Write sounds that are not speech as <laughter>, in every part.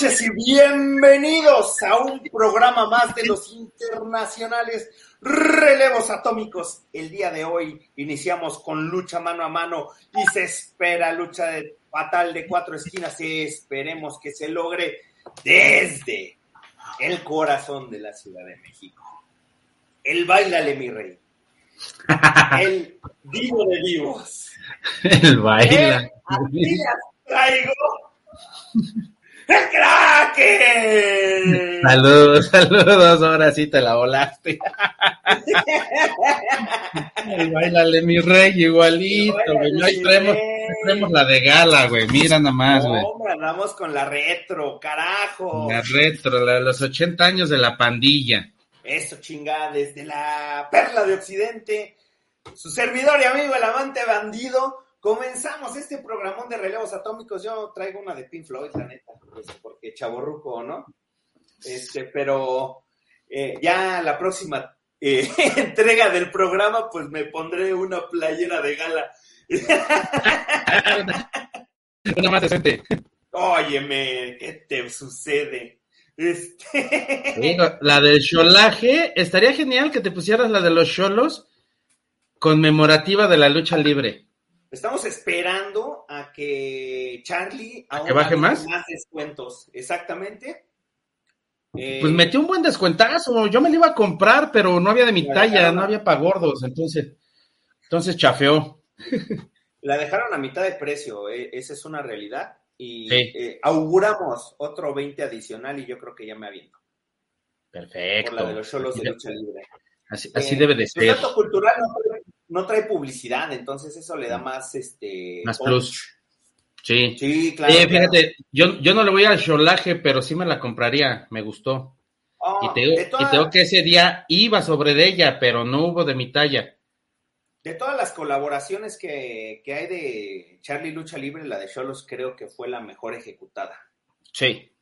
noches y bienvenidos a un programa más de los internacionales relevos atómicos. El día de hoy iniciamos con lucha mano a mano y se espera lucha de, fatal de cuatro esquinas. Esperemos que se logre desde el corazón de la Ciudad de México. El bailale, mi rey. El vivo de vivos. <laughs> El baila. Aquí las traigo. ¡El Kraken! Saludos, <laughs> saludos, ahora sí te la volaste. <laughs> Bailale, mi rey, igualito, güey. Báilale, Ahí traemos, la de gala, güey. Mira nada más, güey. No, hombre, andamos con la retro, carajo. La retro, la de los 80 años de la pandilla. Eso, chingada, desde la perla de Occidente, su servidor y amigo, el amante bandido. Comenzamos este programón de relevos atómicos. Yo traigo una de Pink Floyd, la neta, pues, porque chaborruco, ¿no? Este, pero eh, ya la próxima eh, <laughs> entrega del programa, pues me pondré una playera de gala. <laughs> Una más decente. Óyeme, ¿qué te sucede? Este... Digo, La del cholaje, estaría genial que te pusieras la de los cholos conmemorativa de la lucha libre. Estamos esperando a que Charlie ¿A que baje haga más? descuentos. Exactamente. Eh, Pues metió un buen descuentazo. Yo me la iba a comprar, pero no había de mi La talla, dejaron no había para gordos. Entonces, entonces chafeó. <laughs> La dejaron a mitad de precio, eh, esa es una realidad. Y Sí. eh, auguramos otro 20 adicional y yo creo que ya me aviento. Perfecto. Por la de los Así, de lucha libre. así- así debe de el ser. dato cultural no no trae publicidad, entonces eso le da más este Más plus. Sí. Sí, claro. Eh, claro. fíjate, yo, yo no le voy al cholaje, pero sí me la compraría, me gustó. Oh, y, te, digo- de, y todas, te digo que ese día iba sobre de ella, pero no hubo de mi talla. de todas las colaboraciones que, que hay de Charlie Lucha Libre, la de Cholos creo que fue la mejor ejecutada. Sí,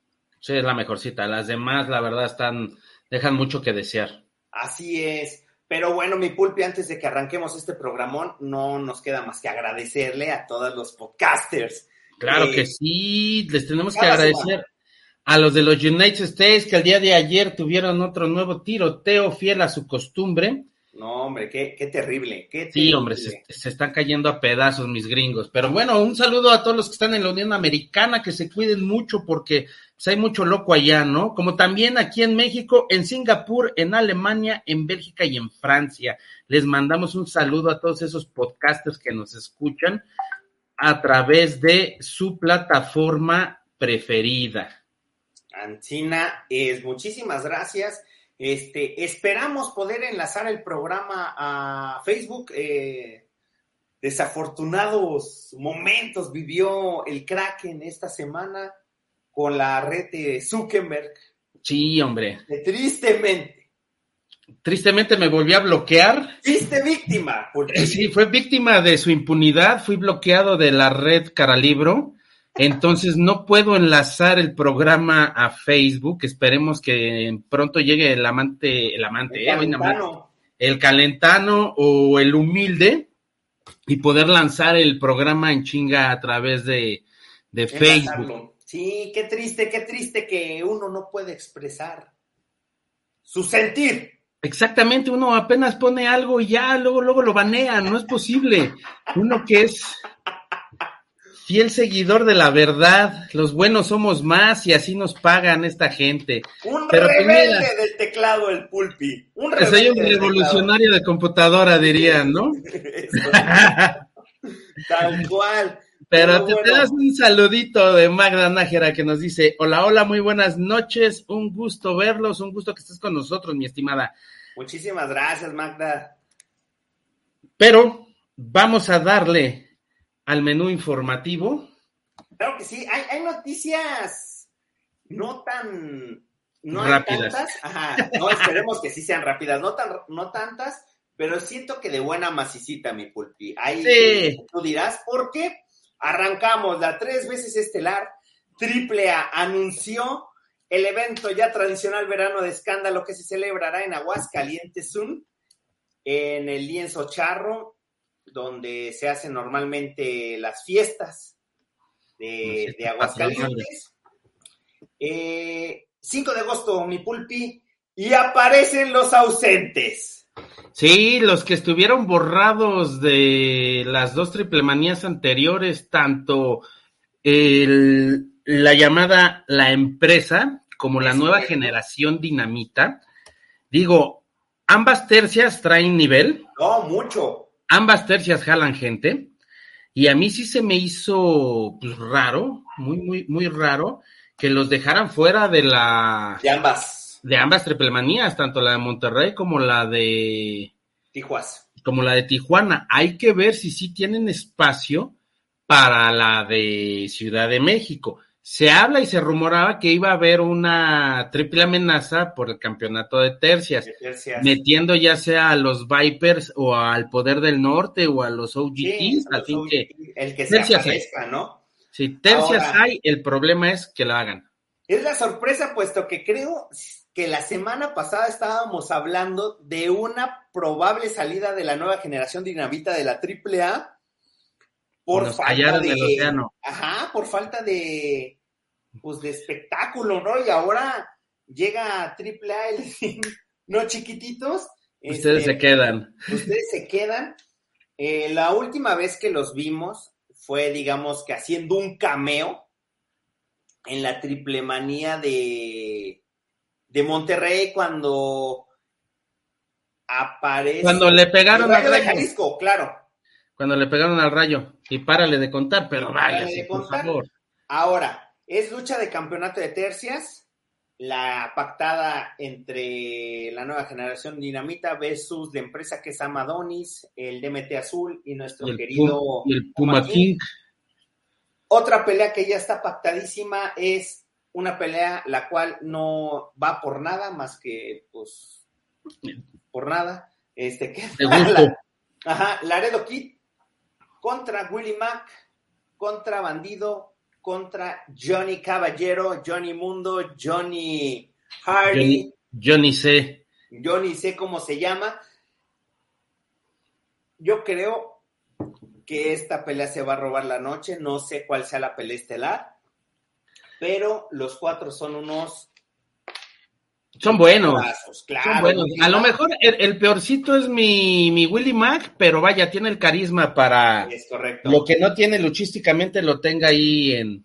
sí, es la mejorcita. Las demás, la verdad, están, dejan mucho que desear. Así es. Pero bueno, mi pulpi, antes de que arranquemos este programón, no nos queda más que agradecerle a todos los podcasters. Claro Eh, que sí, les tenemos que agradecer a los de los United States que el día de ayer tuvieron otro nuevo tiroteo fiel a su costumbre. No, hombre, qué, qué terrible. Qué Sí, terrible. hombre, se, se están cayendo a pedazos mis gringos. Pero bueno, un saludo a todos los que están en la Unión Americana, que se cuiden mucho porque pues, hay mucho loco allá, ¿no? Como también aquí en México, en Singapur, en Alemania, en Bélgica y en Francia. Les mandamos un saludo a todos esos podcasters que nos escuchan a través de su plataforma preferida. Ancina, es muchísimas gracias. Este, esperamos poder enlazar el programa a Facebook. eh, desafortunados momentos vivió el Kraken esta semana con la red de Zuckerberg. Sí, hombre. Que tristemente, Tristemente me volví a bloquear. triste víctima. Porque Sí, fue víctima de su impunidad, fui bloqueado de la red Caralibro, entonces no puedo enlazar el programa a Facebook, esperemos que pronto llegue el amante, el amante, el eh, calentano, el calentano o el humilde y poder lanzar el programa en chinga a través de, de Facebook. Sí, qué triste, qué triste que uno no puede expresar su sentir. Exactamente, uno apenas pone algo y ya, luego, luego lo banean, no es posible. Uno que es fiel seguidor de la verdad, los buenos somos más y así nos pagan esta gente. Un Pero pues rebelde del teclado, el pulpi. Un Pues Soy un rebelde revolucionario de computadora, dirían, ¿no? <laughs> Tal cual. Pero te, te bueno. das un saludito de Magda Nájera que nos dice, hola, hola, muy buenas noches, un gusto verlos, un gusto que estés con nosotros, mi estimada. Muchísimas gracias, Magda. Pero vamos a darle al menú informativo. Claro que sí, hay, hay noticias no tan no hay Rápidas. tantas. Ajá, no esperemos que sí sean rápidas, no tan no tantas, pero siento que de buena masicita, mi pulpi. Ahí Sí. tú dirás, ¿por qué? Arrancamos la tres veces estelar, Triple A anunció el evento ya tradicional verano de escándalo que se celebrará en Aguascalientes, Zoom, en el lienzo charro, donde se hacen normalmente las fiestas de, de Aguascalientes. Eh, 5 de agosto, mi pulpi, y aparecen los ausentes. Sí, los que estuvieron borrados de las dos triplemanías anteriores, tanto el, la llamada la empresa como la nueva generación dinamita. Digo, ambas tercias traen nivel. No, mucho. Ambas tercias jalan gente. Y a mí sí se me hizo pues, raro, muy, muy, muy raro, que los dejaran fuera de la. De ambas. De ambas triplemanías, tanto la de Monterrey como la de. Tijuas. Como la de Tijuana. Hay que ver si sí tienen espacio para la de Ciudad de México. Se habla y se rumoraba que iba a haber una triple amenaza por el campeonato de tercias, De tercias. metiendo ya sea a los Vipers o al Poder del Norte o a los OGTs, Sí, así los- que el que se aparezca, ¿no? si tercias Ahora- hay, el problema es que la hagan. Es la sorpresa, puesto que creo que la semana pasada estábamos hablando de una probable salida de la nueva generación dinamita de la AAA por Nos falta de del océano. ajá, por falta de pues de espectáculo, ¿no? Y ahora llega a AAA y les dicen, <laughs> no chiquititos, Ustedes este, se quedan. ustedes se quedan. Eh, la última vez que los vimos fue, digamos, que haciendo un cameo en la triple manía de, de Monterrey cuando aparece. Cuando le pegaron el al Rayo de rayo, Jalisco, claro. cuando le pegaron al rayo, y párale de contar, pero de por contar. favor. Ahora, es lucha de campeonato de tercias, la pactada entre la nueva generación Dinamita versus la empresa que es Amadonis, el DMT Azul y nuestro el, querido Pum- el Puma King. Otra pelea que ya está pactadísima es una pelea la cual no va por nada más que, pues, por nada. Este, <laughs> que De gusto. Ajá, Laredo Kid contra Willy Mac, contra Bandido, contra Johnny Caballero, Johnny Mundo, Johnny Hardy, Johnny, sé. yo ni sé cómo se llama. Yo creo que esta pelea se va a robar la noche. No sé cuál sea la pelea estelar. Pero los cuatro son unos Son buenos. claro. Son buenos. A lo mejor el, el peorcito es mi, mi Willy Mac, pero vaya, tiene el carisma para Es correcto. lo que no tiene luchísticamente lo tenga ahí en,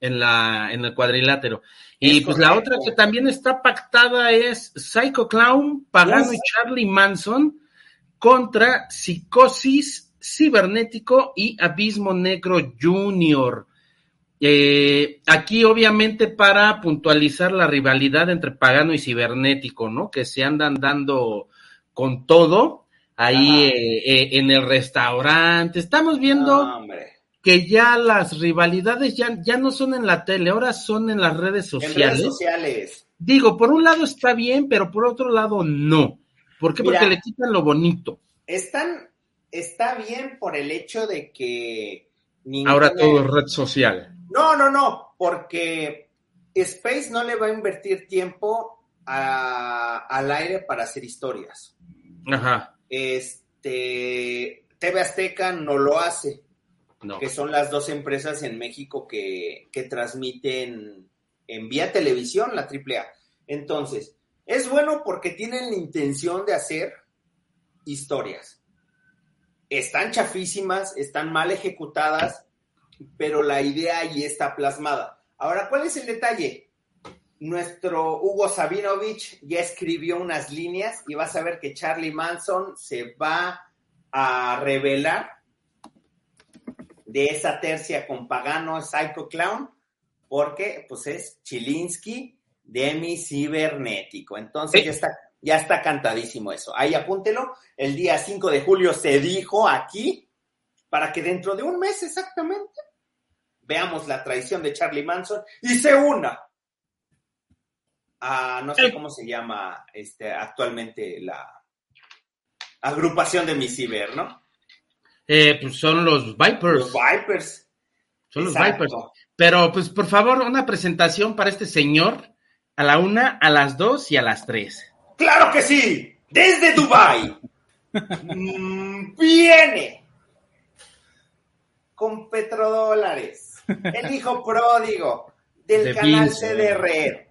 en, la, en el cuadrilátero. Y Es pues la otra que también está pactada es Psycho Clown, Pagano y Charlie Manson contra Psicosis Cibernético y Abismo Negro Junior. Eh, aquí obviamente para puntualizar la rivalidad entre Pagano y Cibernético, ¿no? Que se andan dando con todo ahí eh, eh, en el restaurante. Estamos viendo No, que ya las rivalidades ya, ya no son en la tele, ahora son en las redes En redes sociales. sociales. Digo, por un lado está bien, pero por otro lado no. ¿Por qué? Mira. Porque le quitan lo bonito. Están, está bien por el hecho de que ninguna- Ahora todo es red social. No, no, no, porque Space no le va a invertir tiempo a- al aire para hacer historias. Ajá. Este TV Azteca no lo hace, No. que son las dos empresas en México que, que transmiten en vía televisión la AAA. Entonces, es bueno porque tienen la intención de hacer historias. Están chafísimas, están mal ejecutadas, pero la idea ahí está plasmada. Ahora, ¿cuál es el detalle? Nuestro Hugo Sabinovich ya escribió unas líneas y vas a ver que Charlie Manson se va a revelar de esa tercia con Pagano Psycho Clown, porque pues es Chilinsky Demi Cibernético. Entonces Sí. ya está, ya está cantadísimo eso. Ahí apúntelo. El día 5 de julio se dijo aquí para que dentro de un mes exactamente veamos la traición de Charlie Manson y se una a no sé cómo se llama este actualmente la agrupación de mi ciber, ¿no? Eh, pues son los Vipers. Los Vipers. son los. Vipers. Pero, pues, por favor, una presentación para este señor a la una, a las dos y a las tres. ¡Claro que sí! Desde Dubai <laughs> mm, viene con petrodólares el hijo pródigo del De canal Vince. CDR.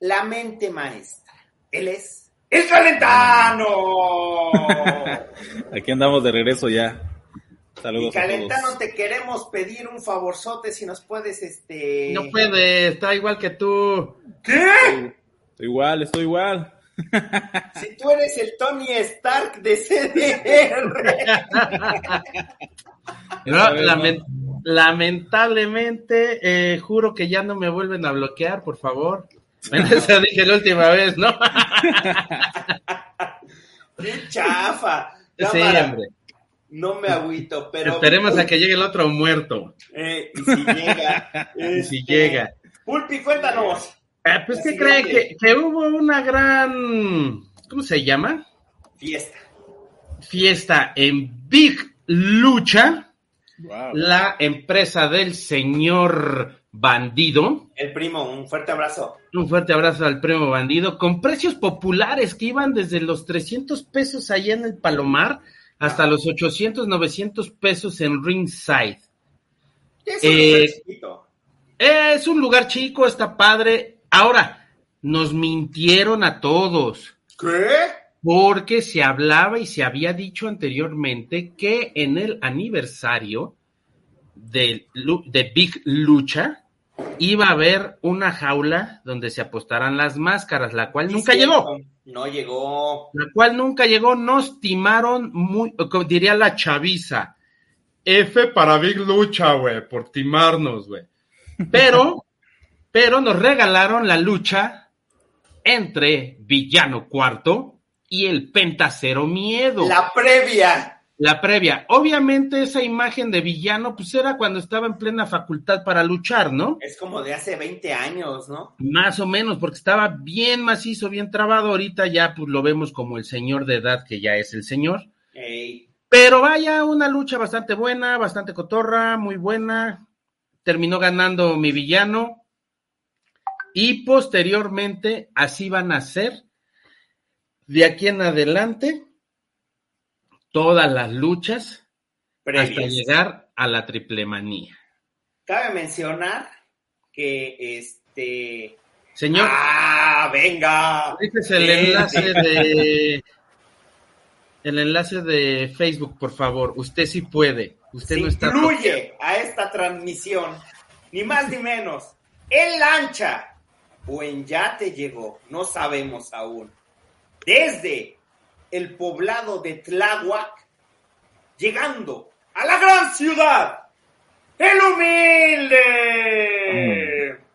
La mente maestra. Él es el Calentano. Aquí andamos de regreso ya. y Saludos a Calentano, todos. te queremos pedir un favorzote si nos puedes, este. No puede, está igual que tú. ¿Qué? Estoy igual, estoy igual. <laughs> Si tú eres el Tony Stark de CDR. <laughs> No, A ver, lamen- lamentablemente, eh, juro que ya no me vuelven a bloquear, por favor. <laughs> Eso dije la última vez, ¿no? <laughs> ¡Qué chafa! Sí, hombre. No me agüito, pero. Esperemos a que llegue el otro muerto. Eh, y si llega. <laughs> Y si este, llega. Pulpi, cuéntanos. Eh, pues, ¿qué. Que, que hubo una gran. ¿Cómo se llama? Fiesta. Fiesta en Big Lucha, Wow. la empresa del señor Bandido. El primo, un fuerte abrazo. Un fuerte abrazo al primo bandido, con precios populares que iban desde los 300 pesos allá en el Palomar hasta los 800, 900 pesos en Ringside. Es un Eh, lugar. Es un lugar chico, está padre. Ahora, nos mintieron a todos, ¿Qué? Porque se hablaba y se había dicho anteriormente que en el aniversario de, de Big Lucha iba a haber una jaula donde se apostaran las máscaras, la cual nunca Sí, llegó. No llegó. La cual nunca llegó, nos timaron muy, diría la chaviza. F para Big Lucha, güey, por timarnos, güey. Pero, <laughs> pero nos regalaron la lucha entre Villano Cuarto y el Pentacero Miedo. La previa. La previa. Obviamente esa imagen de villano, pues era cuando estaba en plena facultad para luchar, ¿no? Es como de hace 20 años, ¿no? Más o menos, porque estaba bien macizo, bien trabado. Ahorita ya pues lo vemos como el señor de edad que ya es el señor. Ey, Pero vaya, una lucha bastante buena, bastante cotorra, muy buena. Terminó ganando mi villano. Y posteriormente, así van a ser, de aquí en adelante, todas las luchas hasta llegar a la triple manía. Cabe mencionar que este. Señor, ¡Ah! ¡Venga! este es el enlace de el enlace de Facebook, por favor. Usted sí puede. Usted Se no está incluye a esta transmisión, ni más ni menos, en lancha o en yate llegó, no sabemos aún. Desde el poblado de Tláhuac, llegando a la gran ciudad, el humilde.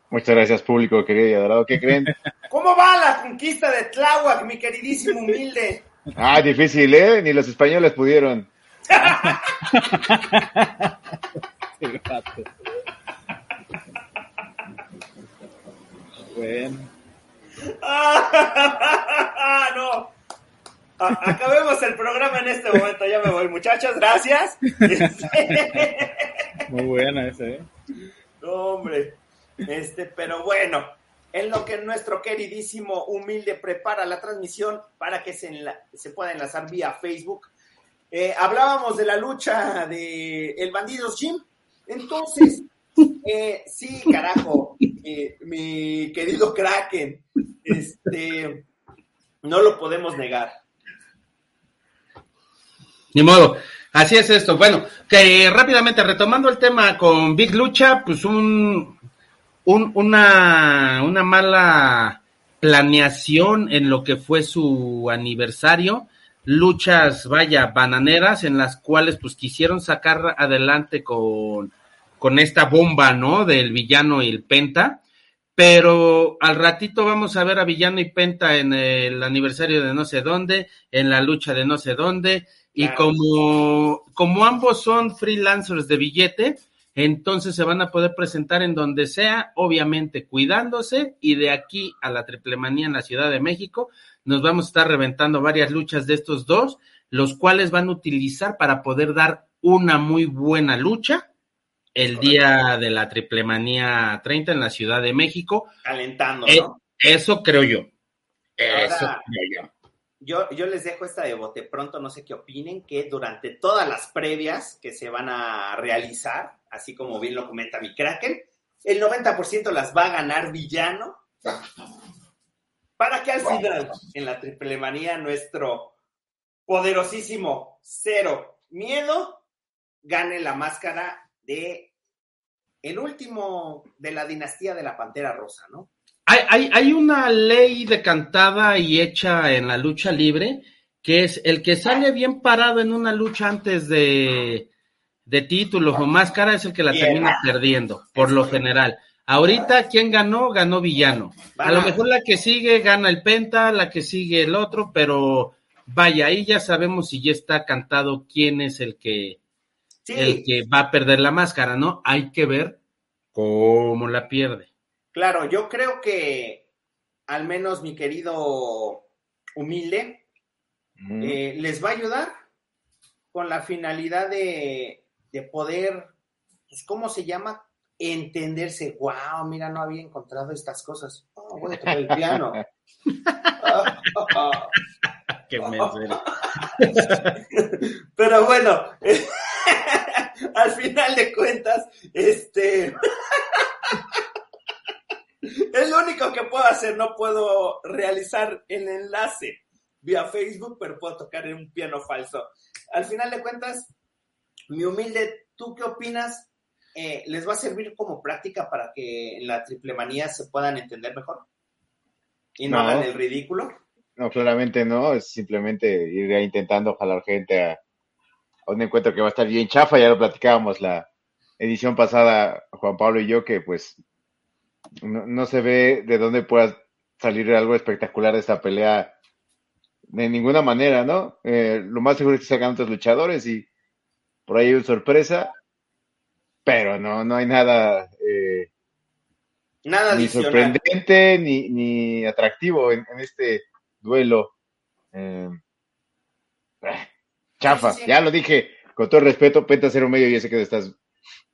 Muchas gracias, público querido y adorado. ¿Qué creen? <laughs> ¿Cómo va la conquista de Tláhuac, mi queridísimo humilde? Ah, difícil, ¿eh? Ni los españoles pudieron. <laughs> Qué gato. Bueno, Ah, <laughs> no. A- acabemos el programa en este momento. Ya me voy, muchachos. Gracias. <laughs> Muy buena esa, ¿eh? no, hombre. Este, pero bueno, en lo que nuestro queridísimo humilde prepara la transmisión para que se, se pueda enlazar vía Facebook. eh, hablábamos de la lucha de el Bandidos Jim. Entonces, eh, sí, carajo, eh, mi querido Kraken, este, no lo podemos negar. Ni modo. Así es esto. Bueno, que rápidamente retomando el tema con Big Lucha, pues un, un- una, una mala planeación en lo que fue su aniversario. Luchas, vaya, bananeras en las cuales pues quisieron sacar adelante con, con esta bomba, ¿no? Del villano y el penta. Pero al ratito vamos a ver a Villano y Penta en el aniversario de no sé dónde, en la lucha de no sé dónde, y Claro. como, como ambos son freelancers de billete, entonces se van a poder presentar en donde sea, obviamente cuidándose, y de aquí a la triplemanía en la Ciudad de México, nos vamos a estar reventando varias luchas de estos dos, los cuales van a utilizar para poder dar una muy buena lucha el Correcto. día de la triplemanía 30 en la Ciudad de México. Calentando, Eh, ¿no? Eso creo yo. Eso Ahora- creo yo. Yo, yo les dejo esta de bote pronto, no sé qué opinen, que durante todas las previas que se van a realizar, así como bien lo comenta mi Kraken, el 90% las va a ganar villano, para que al final, en la triple manía, nuestro poderosísimo cero miedo gane la máscara de el último de la dinastía de la Pantera Rosa, ¿no? Hay, hay, hay una ley decantada y hecha en la lucha libre que es el que sale bien parado en una lucha antes de, de títulos o máscara es el que la Bien. termina perdiendo, por lo general. Ahorita, ¿quién ganó? Ganó Villano. A lo mejor la que sigue gana el Penta, la que sigue el otro, pero vaya, ahí ya sabemos si ya está cantado quién es el que, Sí, el que va a perder la máscara, ¿no? Hay que ver cómo la pierde. claro, yo creo que al menos mi querido humilde Mm. eh, les va a ayudar con la finalidad de, de poder, pues, ¿cómo se llama? Entenderse. Wow, mira, no había encontrado estas cosas. Oh, voy a tocar el piano. <laughs> Qué mesero. <laughs> Pero bueno, <laughs> al final de cuentas, este <laughs> es lo único que puedo hacer. No puedo realizar el enlace vía Facebook, pero puedo tocar en un piano falso. Al final de cuentas, mi humilde, ¿tú qué opinas? Eh, ¿Les va a servir como práctica para que en la triple manía se puedan entender mejor? Y no, No. hagan el ridículo. No, claramente no, es simplemente ir intentando jalar gente a un encuentro que va a estar bien chafa, ya lo platicábamos la edición pasada, Juan Pablo y yo, que pues no, no se ve de dónde pueda salir algo espectacular de esta pelea de ninguna manera, ¿no? Eh, lo más seguro es que salgan otros luchadores y por ahí hay una sorpresa, pero no, no hay nada eh, Nada ni adicional. sorprendente ni, ni atractivo en, en este duelo. Eh, chafa, Sí, sí, sí. ya lo dije, con todo el respeto, Penta Cero Medio, ya sé que estás,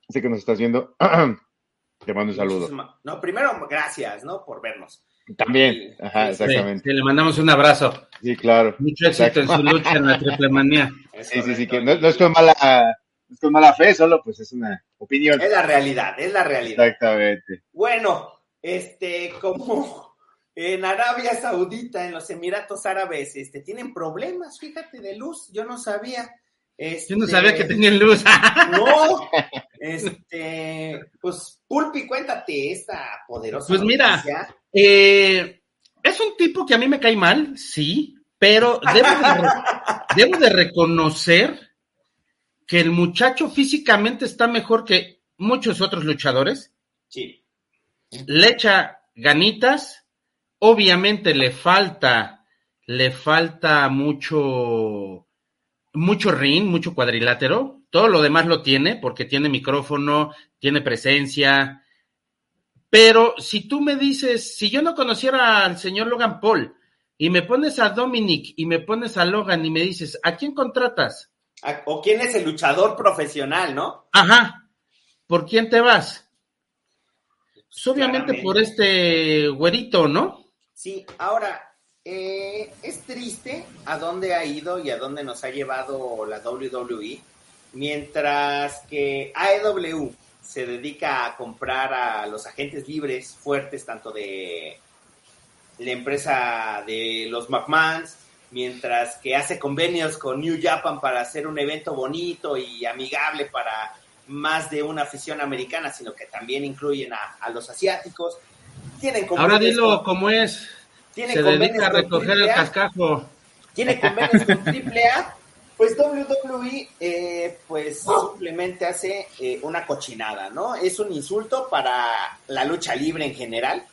sé que nos estás viendo. <clears throat> Te mando un saludo. Muchísima- No, primero, gracias, ¿no? Por vernos. También, ajá, exactamente. sí, le mandamos un abrazo. Sí, claro. Mucho éxito en su lucha en la triple manía. Es Sí, sí, sí, que no, no es con mala, no es con mala fe, solo pues es una opinión. Es la realidad, es la realidad. Exactamente. Bueno, este, como en Arabia Saudita, en los Emiratos Árabes, este, tienen problemas, fíjate, de luz, yo no sabía. Este, Yo no sabía que tenían luz. <laughs> No, este, pues, Pulpi, cuéntate esta poderosa Pues mira. Eh, es un tipo que a mí me cae mal, sí, pero debo de, <laughs> debo de reconocer que el muchacho físicamente está mejor que muchos otros luchadores. Sí, Le echa ganitas. Obviamente le falta, le falta mucho, mucho ring, mucho cuadrilátero. Todo lo demás lo tiene porque tiene micrófono, tiene presencia. Pero si tú me dices, si yo no conociera al señor Logan Paul y me pones a Dominic y me pones a Logan y me dices, ¿a quién contratas? O quién es el luchador profesional, ¿no? Ajá. ¿Por quién te vas? Pues obviamente Claramente. por este güerito, ¿no? Sí, ahora, eh, es triste a dónde ha ido y a dónde nos ha llevado la WWE, mientras que AEW se dedica a comprar a los agentes libres fuertes, tanto de la empresa de los McMahons, mientras que hace convenios con New Japan para hacer un evento bonito y amigable para más de una afición americana, sino que también incluyen a, a los asiáticos. Tienen Ahora dilo como es. tiene Se convenios dedica a recoger el cascajo. tiene convenios con AAA, pues WWE eh, pues simplemente hace eh, una cochinada, ¿no? Es un insulto para la lucha libre en general.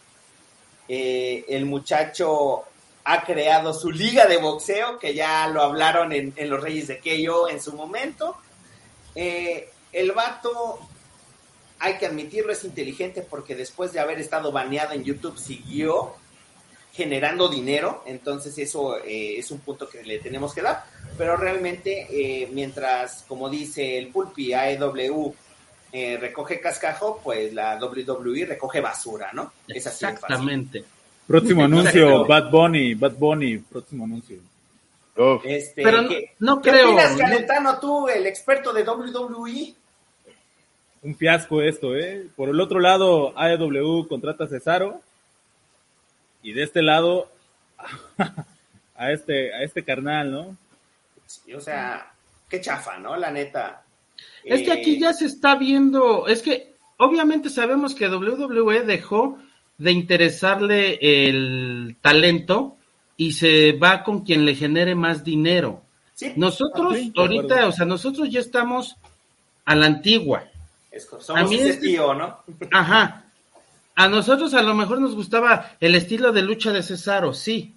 Eh, el muchacho ha creado su liga de boxeo, que ya lo hablaron en, en Los Reyes de KO en su momento. El vato, hay que admitirlo, es inteligente porque después de haber estado baneado en YouTube siguió generando dinero, entonces eso eh, es un punto que le tenemos que dar, pero realmente eh, mientras, como dice el Pulpi, AEW eh, recoge cascajo, pues la WWE recoge basura, ¿no? Es así. Exactamente. Próximo anuncio. Bad Bunny, Bad Bunny, próximo anuncio. Este, Pero no, ¿qué, no qué creo. opinas, no- Calentano, tú, el experto de? WWE? Un fiasco esto, ¿eh? Por el otro lado, AEW contrata a Cesaro. Y de este lado, <laughs> a este, a este carnal, ¿no? Sí, o sea, qué chafa, ¿no? La neta. Es que aquí Eh, ya se está viendo, es que obviamente sabemos que WWE dejó de interesarle el talento y se va con quien le genere más dinero. Sí, Nosotros Ah, sí, ahorita, o sea, nosotros ya estamos a la antigua. Es- a somos mí ese este- tío, ¿no? <laughs> Ajá. A nosotros a lo mejor nos gustaba el estilo de lucha de Cesaro, sí.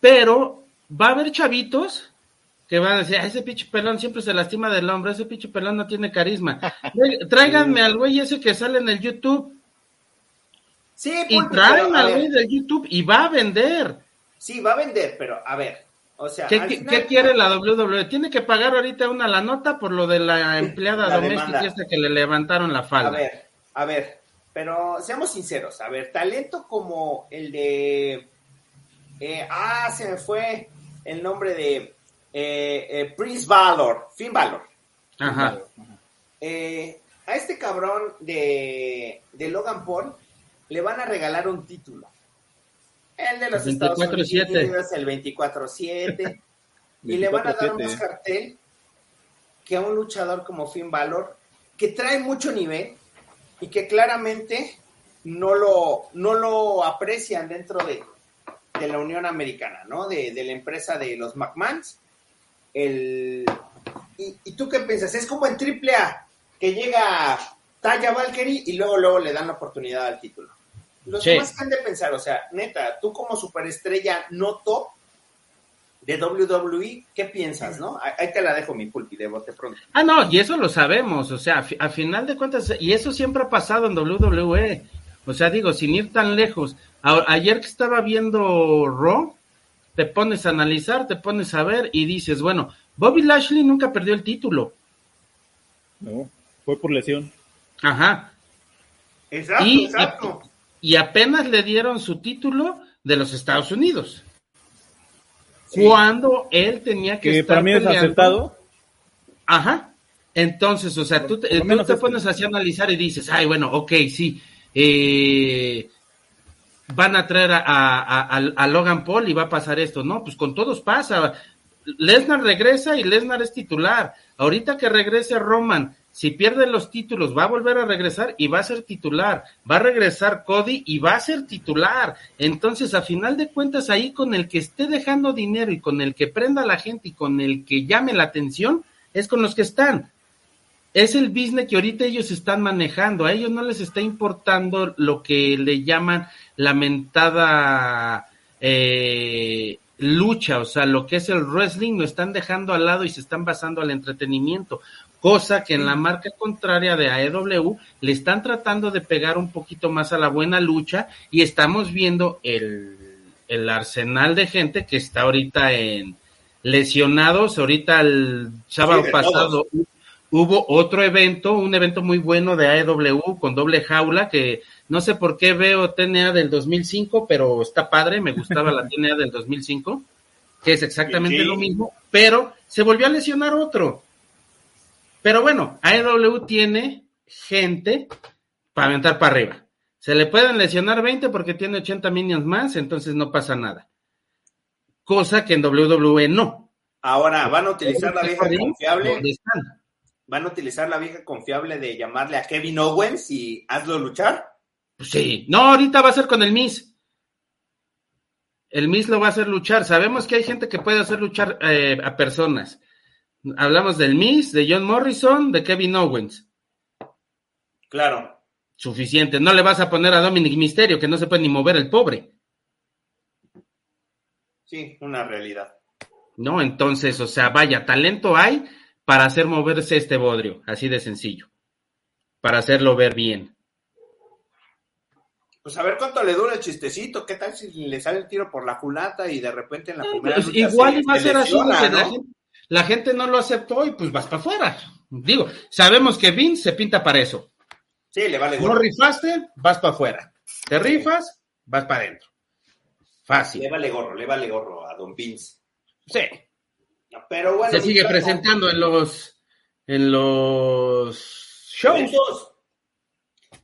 Pero va a haber chavitos que van a decir, "Ah, ese pinche pelón siempre se lastima del hombro, ese pinche pelón no tiene carisma. <laughs> Trá- Tráiganme al güey ese que sale en el YouTube Sí, y Pulpi, traen al güey del YouTube y va a vender. Sí, va a vender, pero a ver, o sea, ¿Qué, final- quiere la WWE? Tiene que pagar ahorita una la nota por lo de la empleada La doméstica esta que le levantaron la A falda. ver, a ver, pero seamos sinceros, a ver, talento como el de, eh, ah, se me fue el nombre de eh, eh, Prince Valor, Finn Valor. Ajá. A este cabrón de, de Logan Paul le van a regalar un título. El de los El Estados 24/7. Unidos, el 24-7. <laughs> y le van a dar 24/7. más cartel que a un luchador como Finn Balor, que trae mucho nivel y que claramente no lo, no lo aprecian dentro de, de la Unión Americana, ¿no? De, de la empresa de los McMahons. El, y, ¿Y tú qué piensas? Es como en AAA, que llega Taya Valkyrie y luego, luego le dan la oportunidad al título. Los Sí. demás que han de pensar, o sea, neta, tú como superestrella no top de WWE, ¿qué piensas, no? Ahí te la dejo, mi pulpi, de bote pronto. Ah, no, y eso lo sabemos, o sea, a, fi- a final de cuentas, y eso siempre ha pasado en WWE, o sea, digo, sin ir tan lejos, a- ayer que estaba viendo Raw, te pones a analizar, te pones a ver y dices, bueno, Bobby Lashley nunca perdió el título, No, fue por lesión. ajá, Exacto, Y- exacto. Y apenas le dieron su título de los Estados Unidos, Sí. cuando él tenía que Que estar para mí es peleando- aceptado. Ajá. Entonces, o sea, tú te, tú te pones así a analizar y dices, ay, bueno, ok, sí, eh, van a traer a, a- a- a Logan Paul y va a pasar esto. No, pues con todos pasa. Lesnar regresa y Lesnar es titular. Ahorita que regrese Roman, si pierde los títulos, va a volver a regresar y va a ser titular. Va a regresar Cody y va a ser titular. Entonces, a final de cuentas, ahí con el que esté dejando dinero y con el que prenda a la gente y con el que llame la atención, es con los que están. Es el business que ahorita ellos están manejando. A ellos no les está importando lo que le llaman la mentada eh, lucha, o sea, lo que es el wrestling lo están dejando al lado y se están basando al entretenimiento, cosa que en la marca contraria de AEW le están tratando de pegar un poquito más a la buena lucha y estamos viendo el, el arsenal de gente que está ahorita en lesionados, ahorita el sábado Sí, pasado hubo otro evento, un evento muy bueno de AEW con doble jaula que no sé por qué veo TNA del 2005, pero está padre, me gustaba la <laughs> TNA del 2005, que es exactamente Sí. lo mismo, pero se volvió a lesionar otro. Pero bueno, AEW tiene gente para aventar para arriba. Se le pueden lesionar 20 porque tiene 80 minions más, entonces no pasa nada. Cosa que en WWE no. Ahora, ¿van a utilizar la vieja confiable? ¿Van a utilizar la vieja confiable de llamarle a Kevin Owens y hazlo luchar? Pues sí, no, ahorita va a ser con el Miss. El Miss lo va a hacer luchar. Sabemos que hay gente que puede hacer luchar eh, a personas. Hablamos del Miss, de John Morrison, de Kevin Owens. Claro. Suficiente. No le vas a poner a Dominic Misterio, que no se puede ni mover el pobre. Sí, una realidad. No, entonces, o sea, vaya, talento hay para hacer moverse este bodrio, así de sencillo. Para hacerlo ver bien. Pues a ver cuánto le dura el chistecito. ¿Qué tal si le sale el tiro por la culata y de repente en la primera Pues igual se- iba a se ser así, la, gente, la gente no lo aceptó y pues vas para afuera. Digo, sabemos que Vince se pinta para eso. Sí, le vale No gorro. rifaste, vas para afuera. Te rifas, vas para adentro. Le Fácil. vale gorro, le vale gorro a Don Vince. Sí. Pero bueno. Se sigue presentando en los en los shows. Eventos.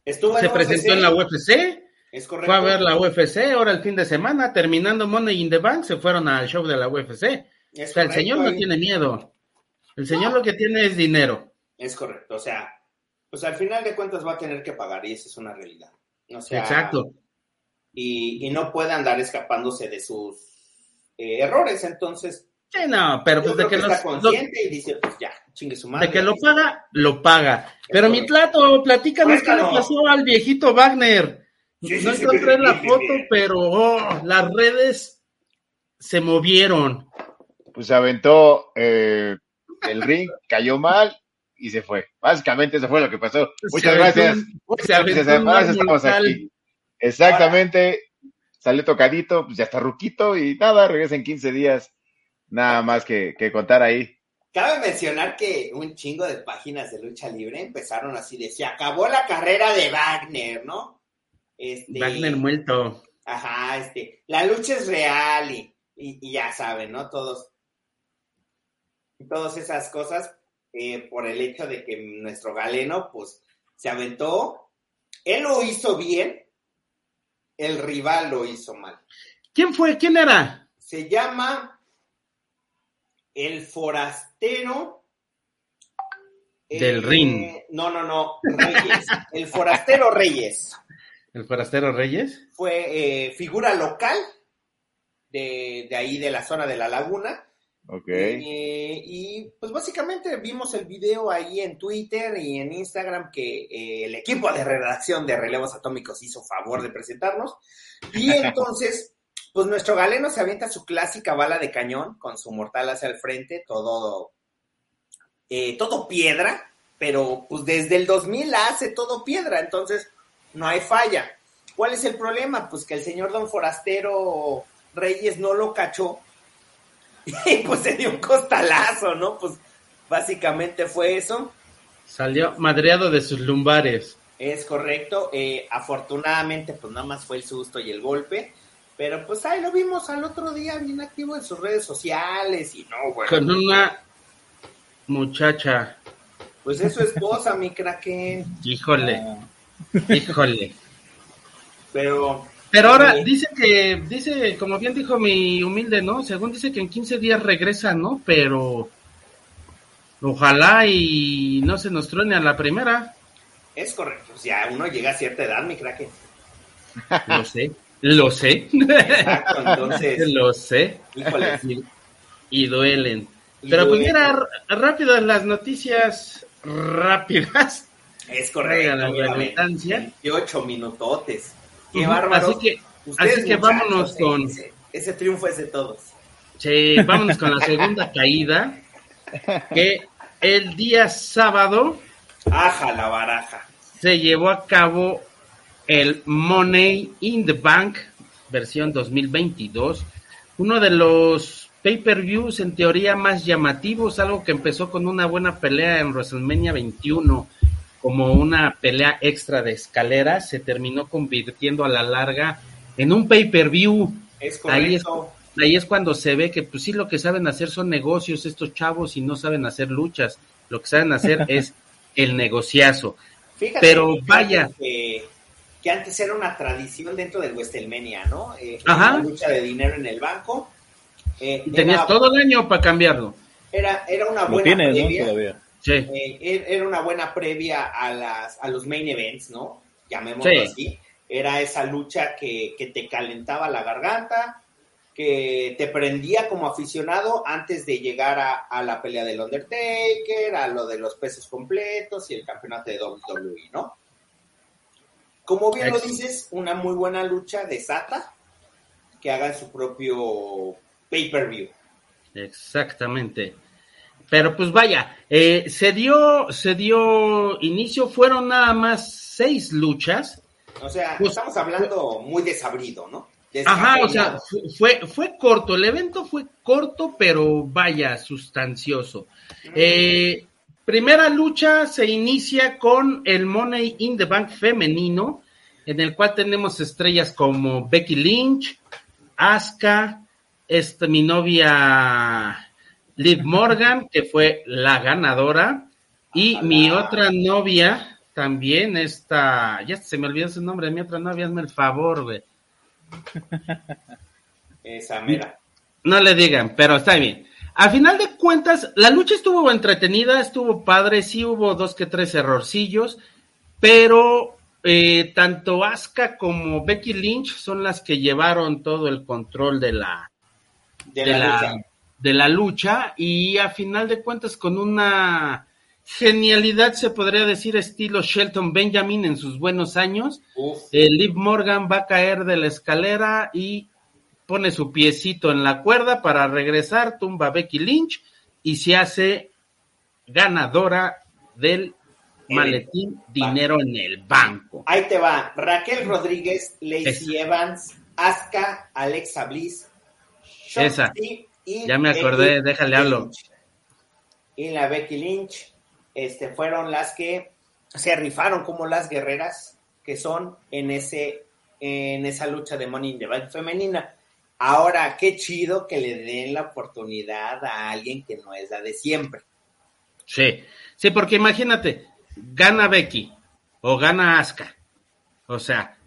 Estuvo Se en presentó UFC. en la UFC, Es correcto. fue a ver la UFC ahora el fin de semana, terminando Money in the Bank, se fueron al show de la UFC. Es O sea, el señor no tiene miedo. El señor lo que tiene es dinero. Es correcto. O sea, pues al final de cuentas va a tener que pagar y esa es una realidad. O sea, Exacto. Y, y no puede andar escapándose de sus eh, errores. Entonces, Sí, no, pero pues de que, que los- está lo- consciente y dice, pues ya, chingue su madre. de que lo paga, lo paga. Pero mi plato, platícanos qué le pasó al viejito Wagner. Sí, sí, no sí, encontré la foto, pero oh, las redes se movieron. Pues se aventó eh, el ring, cayó mal y se fue. Básicamente eso fue lo que pasó. Muchas Se gracias. Muchas gracias. Además estamos aquí. Exactamente. Salió tocadito, pues ya está ruquito y nada, regresa en 15 días. Nada más que, que contar ahí. Cabe mencionar que un chingo de páginas de lucha libre empezaron así de se acabó la carrera de Wagner, ¿no? Este, Wagner muerto. Ajá, este, la lucha es real y, y- y ya saben, ¿no? Todos, todas esas cosas eh, por el hecho de que nuestro galeno, pues, se aventó. Él lo hizo bien, el rival lo hizo mal. ¿Quién fue? ¿Quién era? Se llama El Forastero. Del ring. No, no, no, Reyes. el Forastero Reyes. ¿El forastero Reyes? Fue eh, figura local de, de ahí, de la zona de la laguna. Ok. Eh, y pues básicamente vimos el video ahí en Twitter y en Instagram que eh, el equipo de redacción de Relevos Atómicos hizo favor de presentarnos. Y <laughs> entonces, pues nuestro galeno se avienta su clásica bala de cañón con su mortal hacia el frente, todo, eh, todo piedra, pero pues desde el 2000 hace todo piedra, entonces no hay falla. ¿Cuál es el problema? Pues que el señor don Forastero Reyes no lo cachó <laughs> y pues se dio un costalazo, ¿no? Pues básicamente fue eso. Salió madreado de sus lumbares. Es correcto. Eh, afortunadamente, pues nada más fue el susto y el golpe. Pero pues ahí lo vimos al otro día bien activo en sus redes sociales y no, bueno. Con una muchacha. Pues es su esposa, mi kraken. <laughs> Híjole, híjole. Pero Pero ahora dice que, dice, como bien dijo mi humilde, ¿no? Según dice que en 15 días regresa, ¿no? Pero ojalá y no se nos truene a la primera. es correcto. O sea, uno llega a cierta edad, mi kraken. Lo sé, lo sé, Exacto, entonces, <laughs> lo sé. híjole. <laughs> Y, y duelen. Y Pero pues duele. mira, r- rápidas las noticias rápidas. Es correcto. La mírame, redundancia. 28 minutotes. Qué Ujú, bárbaro. Así que, así que vámonos con, Ese, ese triunfo es de todos. sí, vámonos con la segunda <laughs> caída. Que el día sábado Aja la baraja. se llevó a cabo el Money in the Bank versión 2022, uno de los pay-per-views en teoría más llamativos, algo que empezó con una buena pelea en WrestleMania 21 como una pelea extra de escalera, se terminó convirtiendo a la larga en un pay-per-view. Es Ahí es, correcto. ahí es cuando se ve que pues sí lo que saben hacer son negocios estos chavos y no saben hacer luchas, lo que saben hacer <laughs> es el negociazo. Fíjate, Pero vaya. que antes era una tradición dentro del WrestleMania, ¿no? Eh, Ajá. Una lucha de dinero en el banco. Eh, Y tenías era, todo el año para cambiarlo. Era, era una Lo buena tienes, ¿no? Todavía. Sí. eh, er- era una buena previa a, las, a los main events, ¿no? Llamémoslo Sí. así. Era esa lucha que, que te calentaba la garganta, que te prendía como aficionado antes de llegar a, a la pelea del Undertaker, a lo de los pesos completos y el campeonato de WWE, ¿no? Como bien lo dices, una muy buena lucha de Sata que hagan su propio pay-per-view. Exactamente. Pero pues vaya, eh, se dio, se dio inicio, fueron nada más seis luchas. O sea, Pues- estamos hablando muy desabrido, ¿no? Ajá, o sea, fue, fue corto, el evento fue corto, pero vaya, sustancioso. Eh, primera lucha se inicia con el Money in the Bank femenino, en el cual tenemos estrellas como Becky Lynch, Asuka, esta, mi novia Liv Morgan, que fue la ganadora, Y mi otra novia también está, ya se me olvidó su nombre, mi otra novia, hazme el favor, güey. <laughs> Esa mira. No le digan, pero está bien. A final de cuentas, la lucha estuvo entretenida, estuvo padre, sí hubo dos que tres errorcillos, pero eh, tanto Asuka como Becky Lynch son las que llevaron todo el control de la, De, de la, la, lucha. De la lucha y a final de cuentas con una genialidad, se podría decir, estilo Shelton Benjamin en sus buenos años. Eh, Liv Morgan va a caer de la escalera y pone su piecito en la cuerda para regresar, tumba a Becky Lynch y se hace ganadora del El maletín dinero en el banco. Ahí te va. Raquel Rodríguez, Lacey Esa. Evans, Asuka, Alexa Bliss, Esa. Shotzi y Ya me acordé, Becky déjale hablo. Y la Becky Lynch este, fueron las que se rifaron como las guerreras que son en ese en esa lucha de Money in the Bank femenina. Ahora, qué chido que le den la oportunidad a alguien que no es la de siempre. Sí, sí, porque imagínate, gana Becky o gana Asuka. O sea,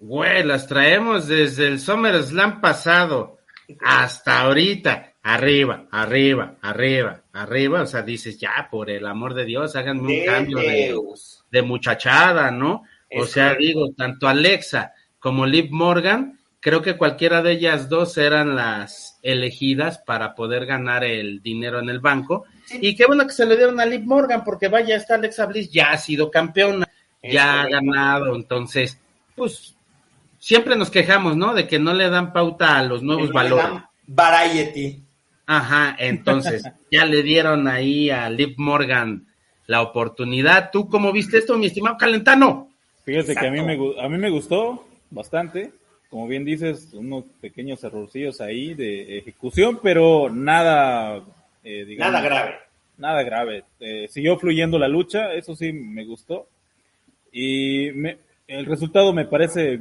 güey, las traemos desde el SummerSlam pasado hasta ahorita. Arriba, arriba, arriba, arriba. O sea, dices, ya, por el amor de Dios, háganme un De cambio de, de muchachada, ¿no? O sea, correcto. digo, tanto Alexa como Liv Morgan, creo que cualquiera de ellas dos eran las elegidas para poder ganar el dinero en el banco. Sí. Y qué bueno que se le dieron a Liv Morgan, porque vaya, esta Alexa Bliss ya ha sido campeona, Es ya ha ganado, entonces, pues siempre nos quejamos, ¿no? De que no le dan pauta a los nuevos le valores. dan Variety. Ajá, entonces <laughs> ya le dieron ahí a Liv Morgan la oportunidad. ¿Tú cómo viste esto, mi estimado Calentano? Fíjate que a mí, me, a mí me gustó bastante. Como bien dices, unos pequeños errorcillos ahí de ejecución, pero nada, eh, digamos, Nada grave. nada grave. Eh, siguió fluyendo la lucha, eso sí me gustó. Y me- el resultado me parece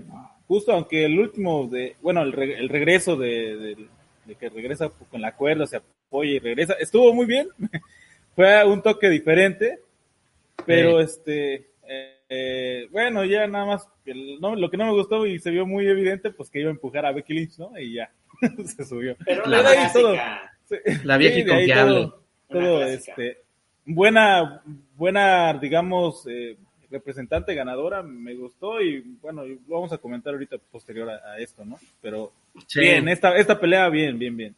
justo, aunque el último, de, bueno, el, re- el regreso de, de- de que regresa con la cuerda, se apoya y regresa, estuvo muy bien. <laughs> Fue un toque diferente, pero Sí. este, eh, eh, bueno, ya nada más, el- no, lo que no me gustó y se vio muy evidente, pues que iba a empujar a Becky Lynch, ¿no? Y ya, <laughs> se subió. Pero La la todo. Sí. Vieja y confiable. todo, todo, este, buena, buena, digamos, eh, representante ganadora, me gustó y bueno, lo vamos a comentar ahorita posterior a, a esto, ¿no? Pero Sí. bien, esta, esta pelea bien, bien, bien.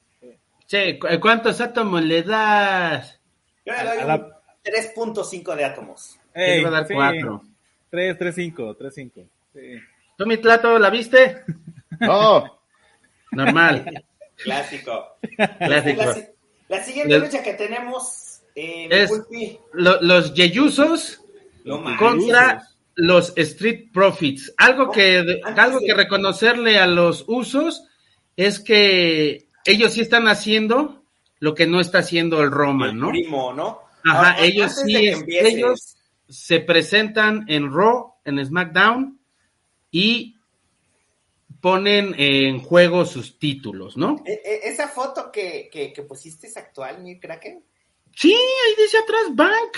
Che, ¿cu- ¿cuántos átomos le das? Yo le doy la- 3.5 de átomos. Yo le voy a dar sí, cuatro. 3, 3, 5, 3, 5. Sí. ¿Tú, mi plato, la viste? <laughs> No, Normal. Clásico. Clásico. La, la siguiente lucha que tenemos, eh, Es- Pulpi, Lo- los Yeyusos no manches. contra los Street Profits. Algo que, Antes algo que reconocerle a los usos es que ellos sí están haciendo lo que no está haciendo el Roman, el ¿no? primo, ¿no? Ajá, Ahora, ellos sí, ellos se presentan en Raw, en SmackDown y ponen en juego sus títulos, ¿no? e- e- esa foto que, que, que pusiste es actual, mi Kraken. Sí, ahí dice atrás Bank.